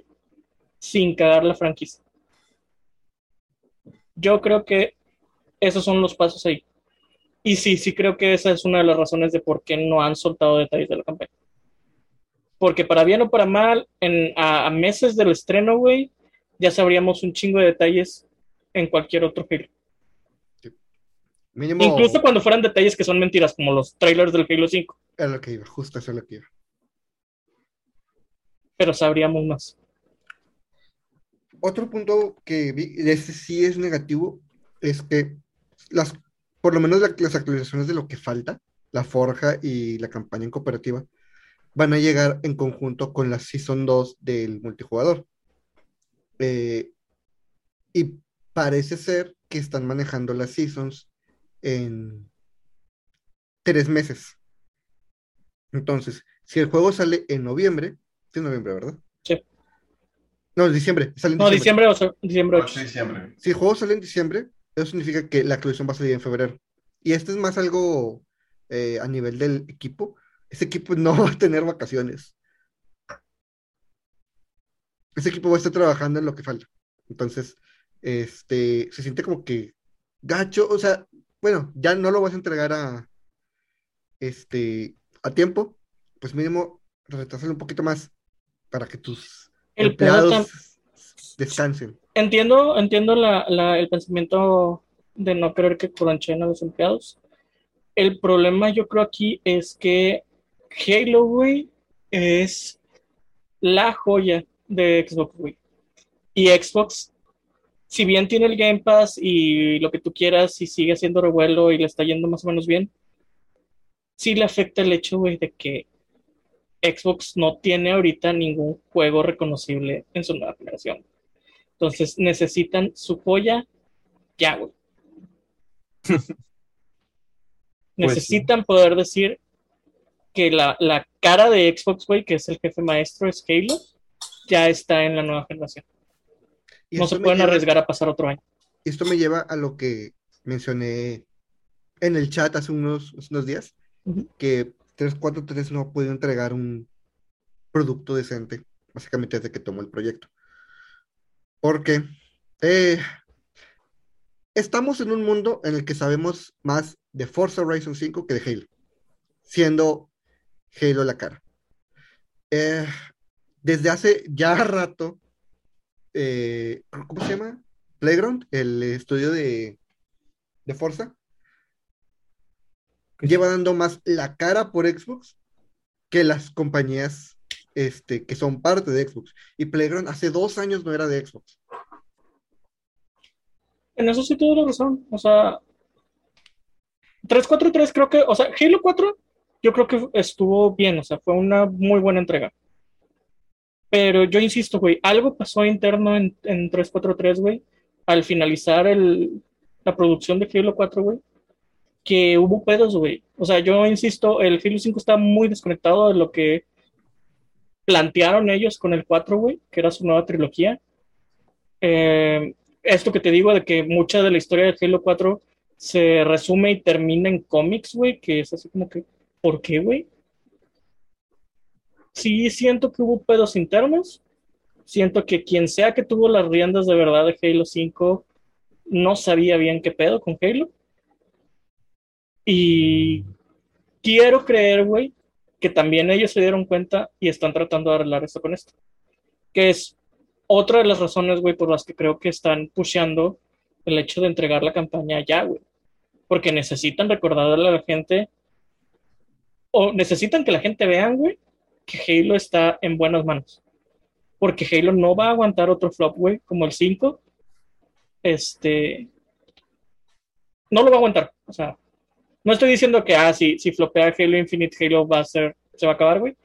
Speaker 4: sin cagar la franquicia. Yo creo que esos son los pasos ahí. Y sí, sí creo que esa es una de las razones de por qué no han soltado detalles de la campaña. Porque para bien o para mal, en, a, a meses del estreno, güey, ya sabríamos un chingo de detalles en cualquier otro Halo.
Speaker 2: Mínimo.
Speaker 4: Incluso cuando fueran detalles que son mentiras, como los trailers del Halo 5,
Speaker 2: Es lo que iba, justo eso es lo que iba.
Speaker 4: pero sabríamos más.
Speaker 2: Otro punto que vi, de este sí es negativo, es que las, por lo menos la- las actualizaciones de lo que falta, la forja y la campaña en cooperativa, van a llegar en conjunto con la Season 2 del multijugador. Eh, y parece ser que están manejando las Seasons en tres meses. Entonces, si el juego sale en noviembre, es noviembre, ¿verdad?
Speaker 4: Sí.
Speaker 2: No, es diciembre, sale en
Speaker 4: No, diciembre, o sea, diciembre 8.
Speaker 5: 8 de diciembre.
Speaker 2: Si el juego sale en diciembre, eso significa que la actualización va a salir en febrero. Y esto es más algo eh, a nivel del equipo. Ese equipo no va a tener vacaciones. Ese equipo va a estar trabajando en lo que falta. Entonces, este, se siente como que gacho, o sea, bueno, ya no lo vas a entregar a, este, a tiempo, pues mínimo retrasarlo un poquito más para que tus
Speaker 4: El
Speaker 2: empleados descansen.
Speaker 4: Entiendo, entiendo la, la- el pensamiento de no querer que cronchen a los empleados. El problema yo creo aquí es que Halo, güey, es la joya de Xbox, güey. Y Xbox, si bien tiene el Game Pass y lo que tú quieras y sigue haciendo revuelo y le está yendo más o menos bien, sí le afecta el hecho, güey, de que Xbox no tiene ahorita ningún juego reconocible en su nueva generación. Entonces necesitan su joya ya, güey. necesitan poder decir que la, la cara de Xbox, güey, que es el jefe maestro, es Halo, ya está en la nueva generación.
Speaker 2: Y
Speaker 4: No se pueden
Speaker 2: lleva-
Speaker 4: arriesgar a pasar otro año.
Speaker 2: Esto me lleva a lo que mencioné en el chat hace unos, hace unos días, que 343 no ha podido entregar un producto decente, básicamente desde que tomó el proyecto. Porque eh, estamos en un mundo en el que sabemos más de Forza Horizon 5 que de Halo, siendo Halo la cara. Eh, desde hace ya rato, eh, ¿cómo se llama? Playground, el estudio de, de Forza, lleva dando más la cara por Xbox que las compañías este, que son parte de Xbox. Y Playground hace dos años no era de Xbox.
Speaker 4: En eso sí tuvo la razón. O sea, 343 creo que, o sea, Halo 4 yo creo que estuvo bien, o sea, fue una muy buena entrega. Pero yo insisto, güey, algo pasó interno en, en 343, güey, al finalizar el, la producción de Halo 4, güey, que hubo pedos, güey. O sea, yo insisto, el Halo 5 está muy desconectado de lo que plantearon ellos con el 4, güey, que era su nueva trilogía. Eh, esto que te digo de que mucha de la historia de Halo 4 se resume y termina en cómics, güey, que es así como que, ¿por qué, güey? Sí, siento que hubo pedos internos. Siento que quien sea que tuvo las riendas de verdad de Halo 5 no sabía bien qué pedo con Halo. Y quiero creer, güey, que también ellos se dieron cuenta y están tratando de arreglar esto con esto. Que es otra de las razones, güey, por las que creo que están pusheando el hecho de entregar la campaña ya, güey. Porque necesitan recordarle a la gente, o necesitan que la gente vea, güey, que Halo está en buenas manos. Porque Halo no va a aguantar otro flop, güey, como el 5. Este. No lo va a aguantar. O sea, no estoy diciendo que, ah, si, si flopea Halo Infinite, Halo va a ser, se va a acabar, güey.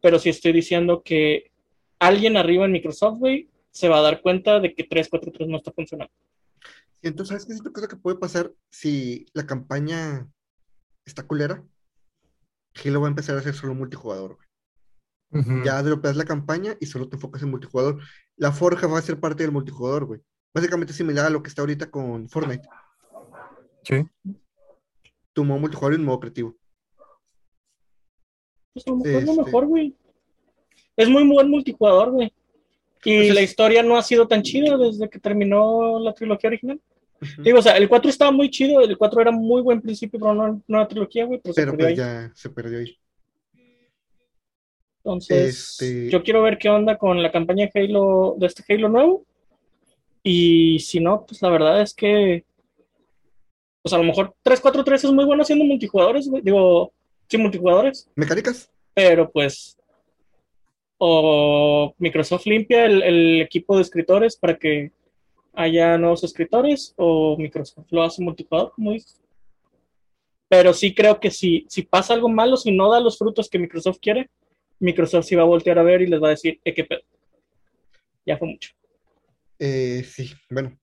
Speaker 4: Pero sí estoy diciendo que alguien arriba en Microsoft, güey, se va a dar cuenta de que 343 no está funcionando.
Speaker 2: Entonces, ¿sabes qué es cosa que puede pasar si la campaña está culera? Halo va a empezar a ser solo multijugador, Ya dropeas la campaña y solo te enfocas en multijugador. La forja va a ser parte del multijugador, güey. Básicamente similar a lo que está ahorita con Fortnite.
Speaker 3: Sí.
Speaker 2: Tu modo multijugador y un modo creativo.
Speaker 4: Pues a lo mejor es lo
Speaker 2: Este-
Speaker 4: mejor, güey. Es muy buen multijugador, güey. Y
Speaker 2: Pues es-
Speaker 4: la historia no ha sido tan chida desde que terminó la trilogía original. Digo, o sea, el 4 estaba muy chido, el 4 era muy buen principio, pero no, no era trilogía, güey, pero, se
Speaker 2: Pero
Speaker 4: perdió
Speaker 2: pues
Speaker 4: ahí.
Speaker 2: ya se perdió ahí.
Speaker 4: Entonces,
Speaker 2: Este-
Speaker 4: yo quiero ver qué onda con la campaña de Halo, de este Halo nuevo. Y si no, pues la verdad es que, pues a lo mejor 343 es muy bueno haciendo multijugadores, güey. Digo, sí, multijugadores,
Speaker 2: ¿Mecánicas?
Speaker 4: pero pues, o Microsoft limpia el, el equipo de escritores para que haya nuevos escritores, o Microsoft lo hace multijugador, como dices. Pero sí creo que si, si pasa algo malo, si no da los frutos que Microsoft quiere, Microsoft sí va a voltear a ver y les va a decir, eh, qué pedo. Ya fue mucho.
Speaker 2: Eh, sí, bueno.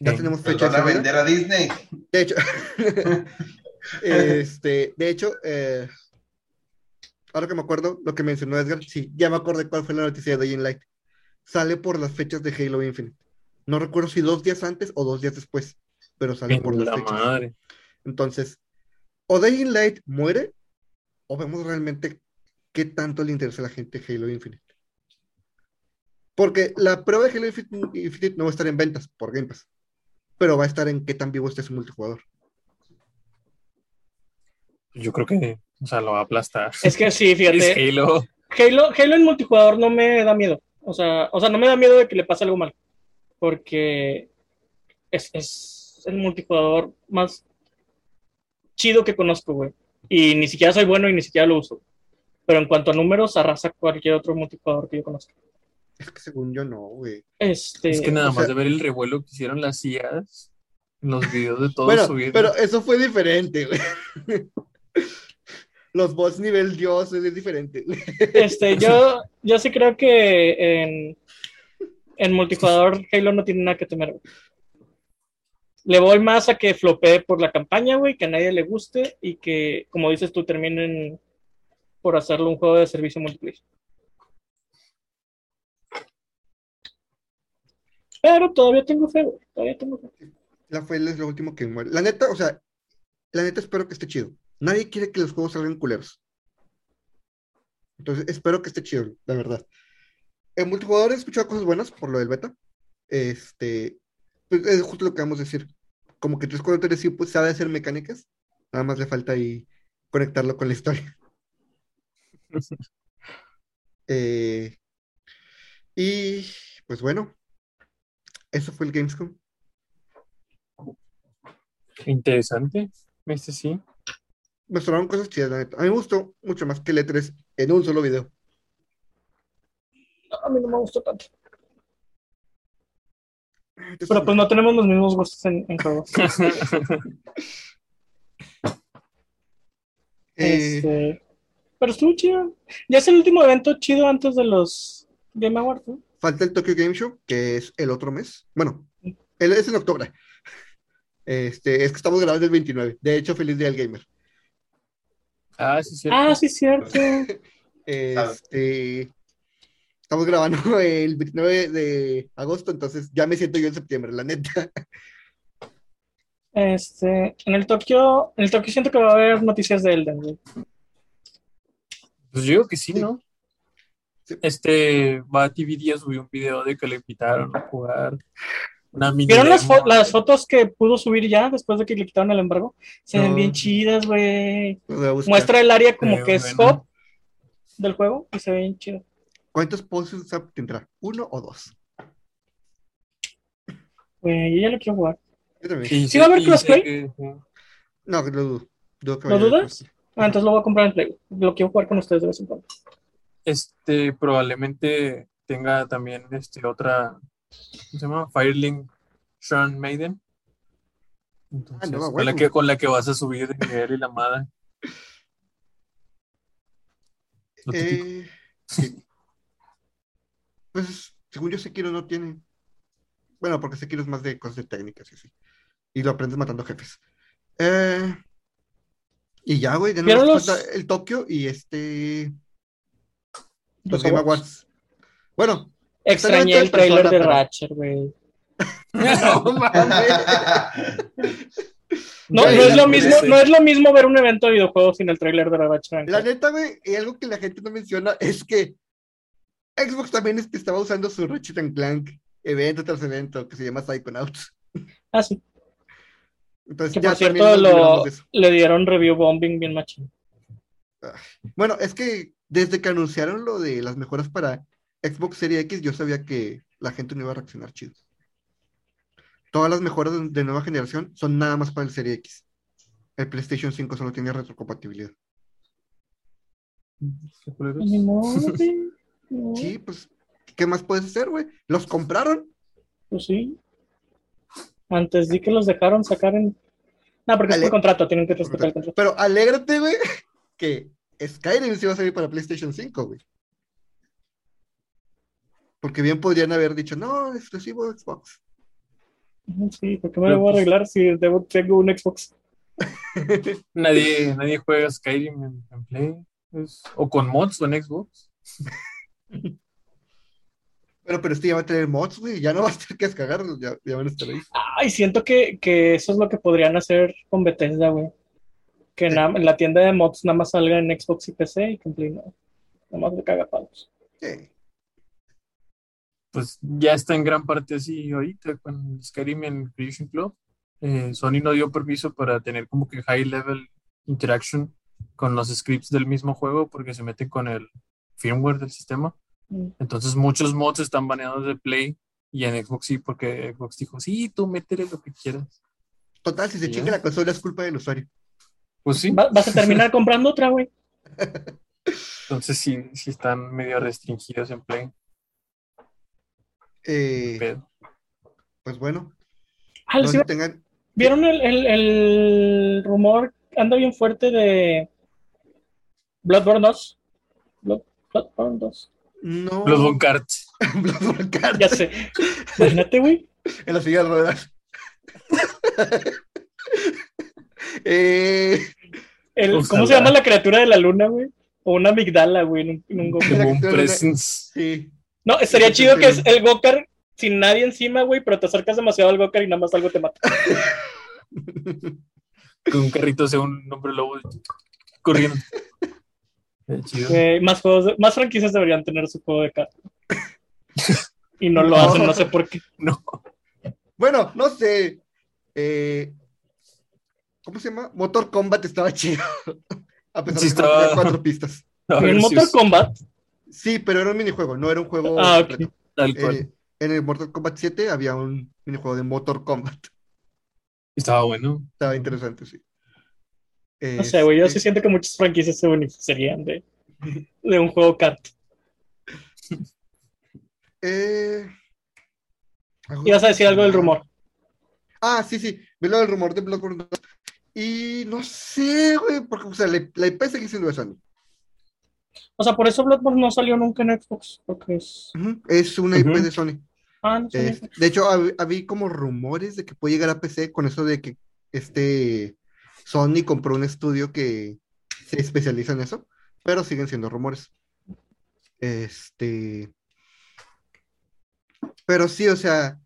Speaker 2: Ya
Speaker 3: Sí.
Speaker 2: tenemos fecha de
Speaker 5: van a vender a Disney.
Speaker 2: De hecho, este, de hecho, eh, ahora que me acuerdo, lo que mencionó Edgar, sí, ya me acordé cuál fue la noticia de Dying Light. Sale por las fechas de Halo Infinite. No recuerdo si dos días antes o dos días después, pero sale por las
Speaker 3: la
Speaker 2: fechas.
Speaker 3: madre.
Speaker 2: Entonces, o Dying Light muere, o vemos realmente qué tanto le interesa a la gente Halo Infinite. Porque la prueba de Halo Infin- Infinite no va a estar en ventas por Game Pass, pero va a estar en qué tan vivo esté su multijugador.
Speaker 3: Yo creo que, o sea, lo va a aplastar.
Speaker 4: Es que sí,
Speaker 3: Es
Speaker 4: fíjate,
Speaker 3: Halo.
Speaker 4: Halo, Halo en multijugador no me da miedo. O sea, o sea, no me da miedo de que le pase algo mal. Porque es, es el multijugador más chido que conozco, güey. Y ni siquiera soy bueno y ni siquiera lo uso. Pero en cuanto a números, arrasa cualquier otro multijugador que yo conozca.
Speaker 2: Es que según yo no, güey.
Speaker 4: Este,
Speaker 3: Es que nada más
Speaker 2: sea-
Speaker 3: de ver el revuelo que hicieron las IAs en los videos de todos
Speaker 2: Bueno,
Speaker 3: subiendo.
Speaker 2: pero eso fue diferente, güey. Los bots nivel Dios es diferente. güey.
Speaker 4: este, yo, yo sí creo que en, en multijugador Halo no tiene nada que temer. güey. Le voy más a que flopee por la campaña, güey, que a nadie le guste y que, como dices tú, terminen por hacerlo un juego de servicio multiplayer. Pero todavía tengo fe. Todavía tengo fe.
Speaker 2: La fue es lo último que muere. La neta, o sea, la neta espero que esté chido. Nadie quiere que los juegos salgan culeros. Entonces, espero que esté chido, la verdad. En multijugador he escuchado cosas buenas por lo del beta. Este, pues, es justo lo que vamos a decir. Como que 343 sí pues, sabe hacer mecánicas. Nada más le falta ahí conectarlo con la historia. Eh, y pues bueno, eso fue el Gamescom.
Speaker 3: Interesante. Este sí.
Speaker 2: mostraron cosas chidas, la neta. A mí me gustó mucho más que el E3 en un solo video.
Speaker 4: A mí no me gustó tanto.
Speaker 2: Entonces,
Speaker 4: Pero pues no tenemos los mismos gustos en, en juegos.
Speaker 2: eh,
Speaker 4: Este, pero estuvo chido. Ya es el último evento chido antes de los Game Awards, ¿no?
Speaker 2: falta el Tokyo Game Show, que es el otro mes. Bueno, el, es en octubre. Este, es que estamos grabando el 29. De hecho, feliz día del gamer.
Speaker 3: Ah, sí, cierto.
Speaker 4: Ah, sí, cierto.
Speaker 2: Este, estamos grabando el 29 de agosto, entonces ya me siento yo en septiembre, la neta.
Speaker 4: Este, en el Tokio, en el Tokio siento que va a haber noticias de Elden, güey.
Speaker 3: Pues yo digo que sí,
Speaker 2: Sí.
Speaker 3: ¿no?
Speaker 2: Sí.
Speaker 3: Este, va TV Díaz subió un video de que le invitaron a jugar una mini
Speaker 4: ¿Vieron las, fo- las fotos que pudo subir ya después de que le quitaron el embargo? Se ven
Speaker 3: No.
Speaker 4: bien chidas, güey.
Speaker 2: Lo.
Speaker 4: Muestra el área como
Speaker 3: Eh,
Speaker 4: que es
Speaker 3: bueno.
Speaker 4: del juego y se ve bien chido.
Speaker 2: ¿Cuántos posts tendrá? ¿Uno o dos?
Speaker 4: Güey, yo ya lo quiero jugar.
Speaker 2: Yo también.
Speaker 3: Y
Speaker 4: ¿Sí va a haber crossplay?
Speaker 3: que-
Speaker 2: No, lo dudo. Dudo que
Speaker 4: ¿No
Speaker 2: vaya a haber
Speaker 4: dudas? Ah, entonces lo voy a comprar en Play. Lo quiero jugar con ustedes de vez en cuando.
Speaker 3: Este probablemente tenga también este otra, ¿cómo se llama? Firelink Shrine Maiden. Entonces,
Speaker 2: Ah, no,
Speaker 3: con, la que, con la que vas a subir de nivel y la madre.
Speaker 2: Eh, sí. Pues, según yo, Sekiro no tiene. Bueno, porque Sekiro es más de cosas de técnicas y así. Y lo aprendes matando jefes. Eh, y ya, güey, de nuevo
Speaker 4: ¿Vieron los-
Speaker 2: el Tokio y este. Los
Speaker 4: Los
Speaker 2: Game
Speaker 4: Awards.
Speaker 2: Bueno,
Speaker 4: Extrañé el trailer
Speaker 2: persona,
Speaker 4: de
Speaker 2: pero-
Speaker 4: Ratchet, güey.
Speaker 2: no mames.
Speaker 4: No, no es lo
Speaker 2: la-
Speaker 4: mismo, no es lo mismo ver un evento de videojuegos sin el trailer de Ratchet.
Speaker 2: La neta, güey, y algo que la gente no menciona es que Xbox también estaba usando su Ratchet and Clank evento tras evento que se llama Psychonauts.
Speaker 4: Ah, sí.
Speaker 2: Entonces
Speaker 4: Que
Speaker 2: ya
Speaker 4: por cierto lo, le dieron review bombing bien machín.
Speaker 2: Bueno, es que desde que anunciaron lo de las mejoras para Xbox Series X, yo sabía que la gente no iba a reaccionar chido. Todas las mejoras de, nueva generación son nada más para el Serie X. El PlayStation 5 solo tiene retrocompatibilidad. Sí, pues, ¿qué más puedes hacer, güey? Los compraron.
Speaker 4: Pues sí. Antes di que los dejaron sacar en. No, porque es por contrato, tienen que respetar el contrato.
Speaker 2: Pero alégrate, güey, que Skyrim sí va a salir para PlayStation 5, güey. Porque bien podrían haber dicho, no, exclusivo de Xbox.
Speaker 4: Sí, ¿por qué me
Speaker 3: Pero
Speaker 4: lo voy a
Speaker 3: pues-
Speaker 4: arreglar si debo- tengo un Xbox?
Speaker 3: Nadie, nadie juega Skyrim en, en Play. Es- o con mods o en Xbox.
Speaker 2: Pero, pero este ya va a tener mods, güey, ya no va a tener que descargarlos, ya, ya van a estar ahí.
Speaker 4: Ay, siento que, que eso es lo que podrían hacer con Bethesda, güey. Que na- la tienda de mods nada más salga en Xbox y PC y en Play no. Nada más le caga palos.
Speaker 2: Sí.
Speaker 3: Pues ya está en gran parte así ahorita con Skyrim en Creation Club. Eh, Sony no dio permiso para tener como que high level interaction con los scripts del mismo juego porque se meten con el firmware del sistema.
Speaker 4: Mm.
Speaker 3: Entonces muchos mods están baneados de Play y en Xbox sí, porque Xbox dijo, sí, tú métele lo que quieras.
Speaker 2: Total, si se chinga la consola es culpa del usuario.
Speaker 3: Pues sí,
Speaker 4: Va- vas a terminar comprando otra, güey.
Speaker 3: entonces sí, sí están medio restringidos en Play.
Speaker 2: Eh, pues bueno,
Speaker 4: Ah,
Speaker 2: no tengan.
Speaker 4: ¿Vieron el, el- el rumor? Anda bien fuerte de Bloodborne 2. Blood- Bloodborne 2.
Speaker 2: No.
Speaker 3: Bloodborne Kart.
Speaker 2: Bloodborne Kart
Speaker 4: Ya sé. Imagínate, güey.
Speaker 2: en la silla de ruedas. eh,
Speaker 4: El-
Speaker 3: Ojalá.
Speaker 4: ¿Cómo se llama la criatura de la luna, güey? O una amigdala, güey, en un, en un.
Speaker 3: Como presence.
Speaker 2: sí.
Speaker 4: No, estaría
Speaker 2: Sí,
Speaker 4: chido
Speaker 2: sí,
Speaker 4: que es el Gokar sin nadie encima, güey, pero te acercas demasiado al Gokar y nada más algo te mata.
Speaker 3: Con un carrito sea un hombre lobo corriendo. Eh,
Speaker 4: más juegos, de- más franquicias deberían tener su juego de carta. Y no lo
Speaker 2: No.
Speaker 4: hacen, no sé por qué.
Speaker 3: No.
Speaker 2: Bueno, no sé. Eh, ¿cómo se llama? Motor Combat estaba chido. A pesar
Speaker 3: Sí,
Speaker 2: de que
Speaker 3: estaba-
Speaker 2: tenía cuatro pistas.
Speaker 3: A
Speaker 4: En
Speaker 3: si es
Speaker 4: Kombat,
Speaker 2: Sí, pero era un minijuego, no era un juego
Speaker 4: Ah, ok.
Speaker 2: completo.
Speaker 3: tal cual.
Speaker 2: Eh, en el Mortal Kombat 7 había un minijuego de Motor Combat.
Speaker 3: Estaba bueno.
Speaker 2: Estaba interesante, sí.
Speaker 4: No sé, güey, yo sí siento que muchas franquicias se beneficiarían de, de un juego kart.
Speaker 2: eh, algo
Speaker 4: Ibas a decir algo del rumor.
Speaker 2: Ah, sí, sí. Vi lo del rumor de Bloodborne 2. Y no sé, güey, porque o sea, la, la IP sigue siendo de Sony.
Speaker 4: O sea, por eso Bloodborne no salió nunca en Xbox, porque es...
Speaker 2: Es una IP
Speaker 3: Ujú.
Speaker 2: de Sony.
Speaker 4: Ah, no sé.
Speaker 2: Eh, de hecho, hab- había como rumores de que puede llegar a PC con eso de que este Sony compró un estudio que se especializa en eso, pero siguen siendo rumores. Este. Pero sí, o sea,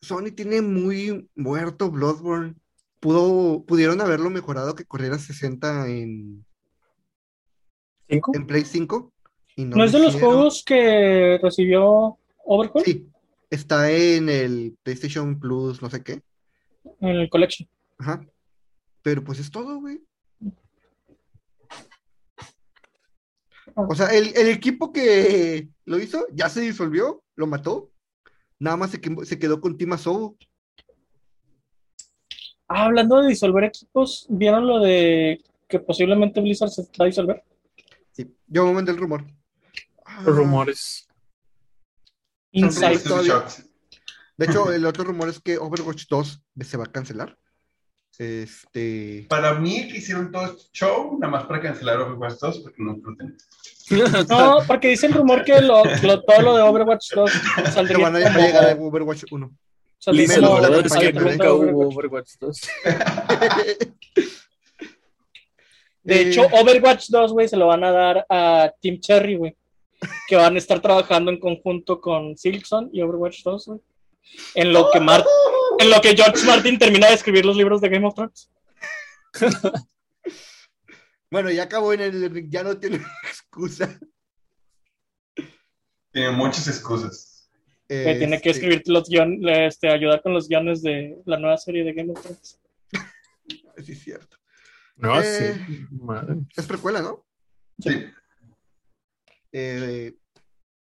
Speaker 2: Sony tiene muy muerto Bloodborne. Pudo, pudieron haberlo mejorado que corriera 60 en,
Speaker 3: ¿Cinco?
Speaker 2: en Play 5. Y no
Speaker 4: ¿No
Speaker 2: lo
Speaker 4: es de los juegos que recibió Overclock
Speaker 2: Sí, está en el PlayStation Plus, no sé qué.
Speaker 4: en el Collection?
Speaker 2: Ajá. Pero pues es todo, güey. O sea, el, el equipo que lo hizo ya se disolvió, lo mató. Nada más se, quem- se quedó con Team Asobo.
Speaker 4: Ah, hablando de disolver equipos, ¿vieron lo de que posiblemente Blizzard se va a disolver?
Speaker 2: Sí, yo me mandé el rumor. Ah,
Speaker 3: Rumores.
Speaker 4: Inside.
Speaker 2: De hecho, el otro rumor es que Overwatch 2 se va a cancelar. Este.
Speaker 5: Para mí que hicieron todo este show, nada más para cancelar Overwatch 2, porque no lo tienen.
Speaker 4: No, porque dice el rumor que lo, lo- todo lo de Overwatch 2
Speaker 2: Que
Speaker 4: saldría
Speaker 2: van a, va a
Speaker 4: como-
Speaker 2: llegar a Overwatch 1.
Speaker 4: saldría
Speaker 3: Lisa,
Speaker 2: Menos
Speaker 4: como
Speaker 3: la
Speaker 2: la
Speaker 3: verdad es que nunca hubo
Speaker 4: Overwatch.
Speaker 3: Overwatch 2.
Speaker 4: De
Speaker 2: Eh,
Speaker 4: hecho, Overwatch 2, güey, se lo van a dar a Team Cherry, güey. Que van a estar trabajando en conjunto con Silkson y Overwatch 2, güey. En lo que Mar- en lo que George Martin termina de escribir los libros de Game of Thrones.
Speaker 2: Bueno, ya acabó en el. Ya no tiene excusa.
Speaker 5: Tiene muchas excusas.
Speaker 4: Que tiene que
Speaker 2: Este,
Speaker 4: escribir los guiones, este, ayudar con los guiones de la nueva serie de Game of Thrones.
Speaker 2: Sí, es cierto.
Speaker 3: No,
Speaker 2: Eh.
Speaker 3: sí. Madre.
Speaker 2: Es precuela, ¿no?
Speaker 5: Sí.
Speaker 2: Eh,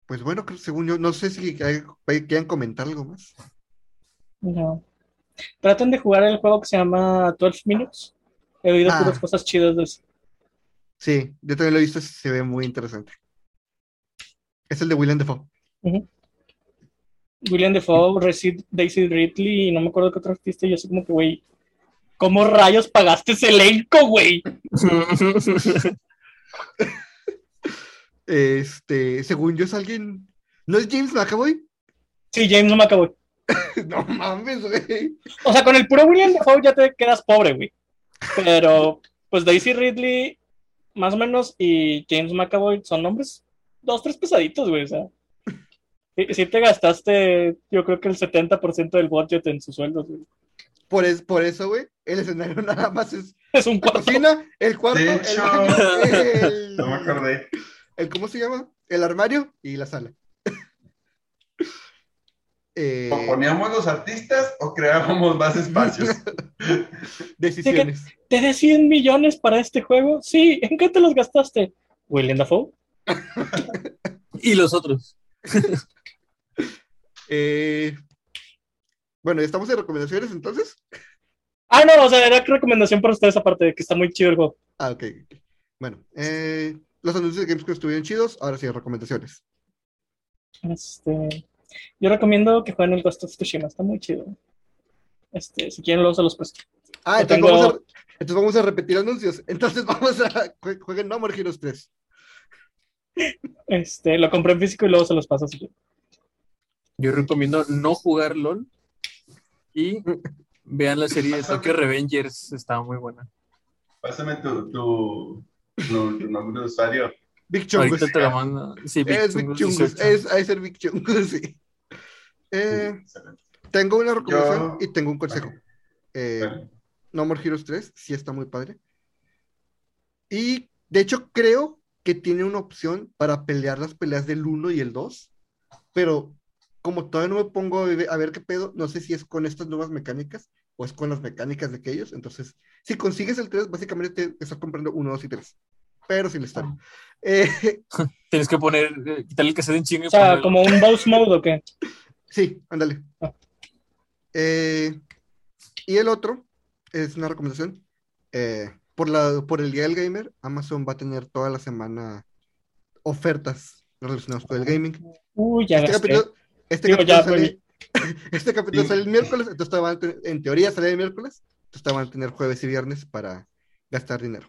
Speaker 2: pues bueno, creo- según yo, no sé si hay- quieran comentar algo más.
Speaker 4: No. Traten de jugar el juego que se llama 12 Minutes. He oído
Speaker 2: Ah.
Speaker 4: puras cosas chidas de eso.
Speaker 2: Sí, yo también lo he visto, se ve muy interesante. Es el de William Defoe.
Speaker 4: William Defoe, Resid- Daisy Ridley y no me acuerdo qué otro artista. Y yo así como que, güey, ¿cómo rayos pagaste ese elenco, güey?
Speaker 2: Este, según yo es alguien. ¿No es James McAvoy?
Speaker 4: Sí, James no me acabó.
Speaker 2: No mames, güey.
Speaker 4: O sea, con el puro William Defoe ya te quedas pobre, güey. Pero, pues Daisy Ridley, más o menos, y James McAvoy son nombres dos, tres pesaditos, güey. O sea, si, si te gastaste, yo creo que el 70% del budget en sus sueldos, güey.
Speaker 2: Por, es, por eso, güey, el escenario nada más es
Speaker 4: Es un
Speaker 2: la
Speaker 4: cuarto.
Speaker 2: cocina, el cuarto,
Speaker 5: De
Speaker 2: el
Speaker 5: hecho.
Speaker 2: baño, el,
Speaker 5: No me acordé.
Speaker 2: el- ¿cómo se llama? El armario y la sala. Eh,
Speaker 5: O poníamos los artistas o creábamos más espacios.
Speaker 2: decisiones.
Speaker 4: ¿Te de 100 millones para este juego? Sí, ¿en qué te los gastaste? William Dafoe.
Speaker 3: y los otros.
Speaker 2: Eh, bueno, ¿estamos en recomendaciones entonces?
Speaker 4: Ah, no, o sea, era recomendación para ustedes aparte de que está muy chido el juego.
Speaker 2: Ah, ok. ok. Bueno, eh, los anuncios de Gamescom estuvieron chidos, ahora sí, recomendaciones.
Speaker 4: Este, yo recomiendo que jueguen el Ghost of Tsushima, está muy chido. Este, si quieren luego se los presto.
Speaker 2: Ah, entonces,
Speaker 4: tengo-
Speaker 2: vamos a, entonces vamos a repetir anuncios. Entonces vamos a jue- jueguen No More Heroes 3.
Speaker 4: Este, lo compré en físico y luego se los paso.
Speaker 3: Yo recomiendo no jugar LOL y vean la serie de Tokyo Revengers, está muy buena.
Speaker 5: Pásame tu, tu, tu- tu nombre de usuario.
Speaker 2: Big Chungus.
Speaker 3: Ahorita te la mando. Sí, Big
Speaker 2: Es Big
Speaker 3: Chungus
Speaker 2: Chungus.
Speaker 3: 18.
Speaker 2: Es, es el Big Chungus, sí. Eh, tengo una recomendación
Speaker 5: Yo-
Speaker 2: y tengo un consejo. Eh, No More Heroes 3, sí está muy padre. Y de hecho creo que tiene una opción para pelear las peleas del 1 y el 2, pero como todavía no me pongo a ver, a ver qué pedo, no sé si es con estas nuevas mecánicas o es con las mecánicas de aquellos. Entonces, si consigues el 3, básicamente te estás comprando 1, 2 y 3, pero sin la historia. Eh,
Speaker 3: Tienes que poner, eh, quitarle el cassette en chinga y
Speaker 4: O sea,
Speaker 3: ponerlo.
Speaker 4: como un boss mode o qué.
Speaker 2: Sí, ándale.
Speaker 4: Ah.
Speaker 2: Eh, y el otro es una recomendación. eh, por, la, por el Día del Gamer, Amazon va a tener toda la semana ofertas relacionadas con el gaming.
Speaker 4: Uy, ya
Speaker 2: Este
Speaker 4: gasté.
Speaker 2: capítulo, este
Speaker 4: Digo,
Speaker 2: capítulo
Speaker 4: ya,
Speaker 2: sale, este capítulo sale el miércoles, entonces todavía van a tener- en teoría sale el miércoles, entonces van a tener jueves y viernes para gastar dinero.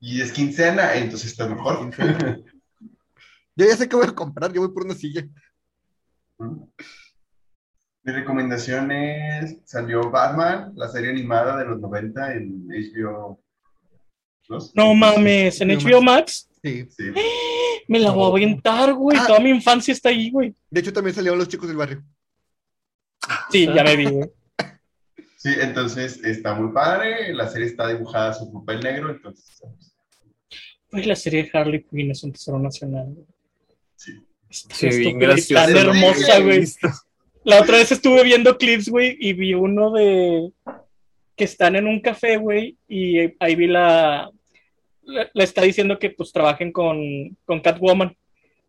Speaker 5: Y es quincena, entonces está mejor.
Speaker 2: Quincena. Yo ya sé qué voy a comprar, yo voy por una silla.
Speaker 5: Mi recomendación es, salió Batman, la serie animada de los 90 en HBO Plus.
Speaker 4: No mames, en
Speaker 2: HBO
Speaker 4: HBO Max
Speaker 2: Sí.
Speaker 5: Sí.
Speaker 4: me la voy a aventar, güey.
Speaker 2: Ah.
Speaker 4: Toda mi infancia está ahí, güey.
Speaker 2: De hecho, también salieron los chicos del barrio.
Speaker 4: Sí, ya me vi, güey.
Speaker 5: Sí, entonces está muy padre, la serie está dibujada a su papel negro, entonces
Speaker 4: Güey, la serie de Harley Quinn es un tesoro nacional.
Speaker 5: sí.
Speaker 4: Está
Speaker 3: Sí, bien.
Speaker 4: Tan hermosa, güey. La otra vez estuve viendo clips, güey, y vi uno de que están en un café, güey, y ahí vi la, la está diciendo que pues trabajen con, con Catwoman.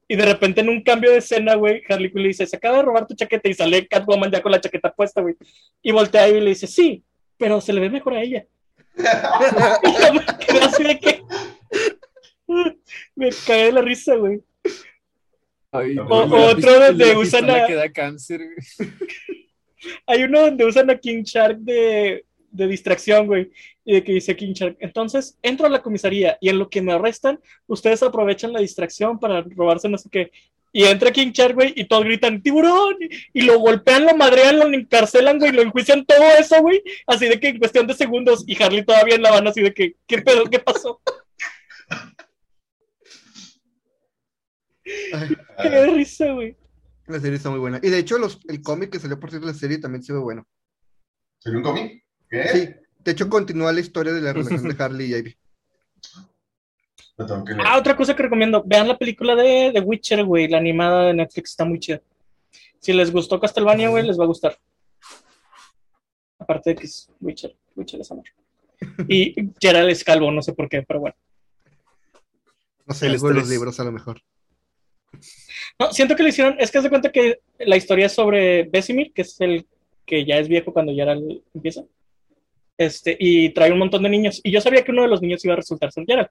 Speaker 4: Y de repente en un cambio de escena, güey, Harley Quinn le dice, se acaba de robar tu chaqueta y sale Catwoman ya con la chaqueta puesta, güey. Y voltea y le dice, sí, pero se le ve mejor a ella. Y yo me quedé así de que. Me cagué de la risa, güey.
Speaker 3: Ay,
Speaker 5: O-
Speaker 4: otro donde usan a-
Speaker 3: que da cáncer, güey.
Speaker 4: Hay uno donde usan a King Shark de, de distracción, güey. Y de que dice King Shark. Entonces, entro a la comisaría y en lo que me arrestan, ustedes aprovechan la distracción para robarse no sé qué. Y entra King Shark, güey, y todos gritan ¡tiburón! Y lo golpean, lo madrean, lo encarcelan, güey, lo enjuician todo eso, güey. Así de que en cuestión de segundos, y Harley todavía en la van así de que, ¿qué pedo? ¿Qué pasó?
Speaker 2: Ay,
Speaker 4: Qué de risa, güey.
Speaker 2: la serie está muy buena. Y de hecho, los, el cómic que salió por ser la serie también se ve bueno.
Speaker 5: ¿Sería un cómic? ¿Qué?
Speaker 2: Sí, de hecho, continúa la historia de la relación de Harley y Ivy.
Speaker 5: Lo.
Speaker 4: Ah, otra cosa que recomiendo, vean la película de The Witcher, güey, la animada de Netflix, está muy chida. Si les gustó Castlevania, güey, les va a gustar. Aparte de que es Witcher, Witcher es amor. Y Gerald es calvo, no sé por qué, pero bueno.
Speaker 2: No sé, de los libros a lo mejor.
Speaker 4: No, siento que le hicieron, es que haz de cuenta que la historia es sobre Besimir, que es el que ya es viejo cuando Gerald empieza. Este, y trae un montón de niños. Y yo sabía que uno de los niños iba a resultar ser Gerald,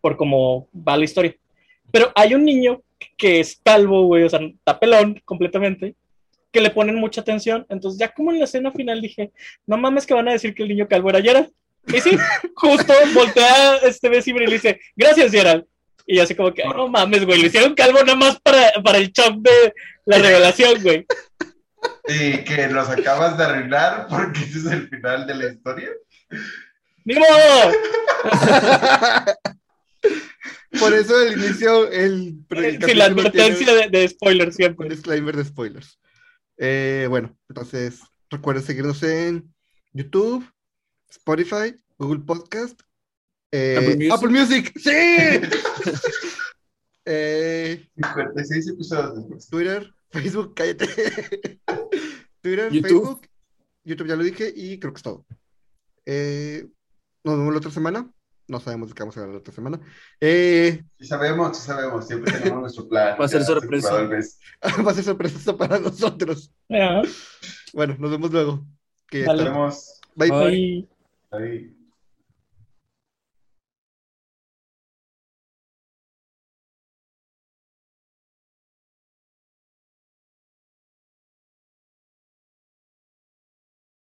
Speaker 4: por cómo va la historia. Pero hay un niño que es calvo, güey, o sea, está pelón completamente, que le ponen mucha atención. Entonces, ya como en la escena final dije, no mames que van a decir que el niño calvo era Gerald. Y sí, justo voltea este Besimir y le dice, gracias, Gerald. Y yo así como que, "Ay, no mames, güey, le hicieron calvo nada más para, para el shock de la revelación, güey.
Speaker 5: Y que los acabas de arreglar porque ese es el final de la historia.
Speaker 4: ¡Ni modo!
Speaker 2: Por eso el inicio, el, el
Speaker 4: Sin la advertencia
Speaker 2: tiene
Speaker 4: de, de spoiler
Speaker 2: un
Speaker 4: siempre.
Speaker 2: disclaimer de spoilers. Eh, bueno, entonces recuerden seguirnos en YouTube, Spotify, Google Podcast, eh,
Speaker 3: Apple Music.
Speaker 2: Apple Music. ¡Sí! Eh,
Speaker 5: 56 episodios después.
Speaker 2: Twitter, Facebook, cállate. Twitter,
Speaker 3: YouTube.
Speaker 2: Facebook, YouTube ya lo dije y creo que es todo. Eh, nos vemos la otra semana. No sabemos de qué vamos a hablar la otra semana. Eh,
Speaker 5: Sí sabemos, sí sabemos. Siempre tenemos nuestro plan.
Speaker 3: Va a ser sorpresa.
Speaker 2: va a ser sorpresa para nosotros. Bueno, nos vemos luego. Que ya
Speaker 4: Dale.
Speaker 5: Nos
Speaker 2: está.
Speaker 5: vemos.
Speaker 2: Bye.
Speaker 3: Bye.
Speaker 4: Ahí.
Speaker 5: Ahí.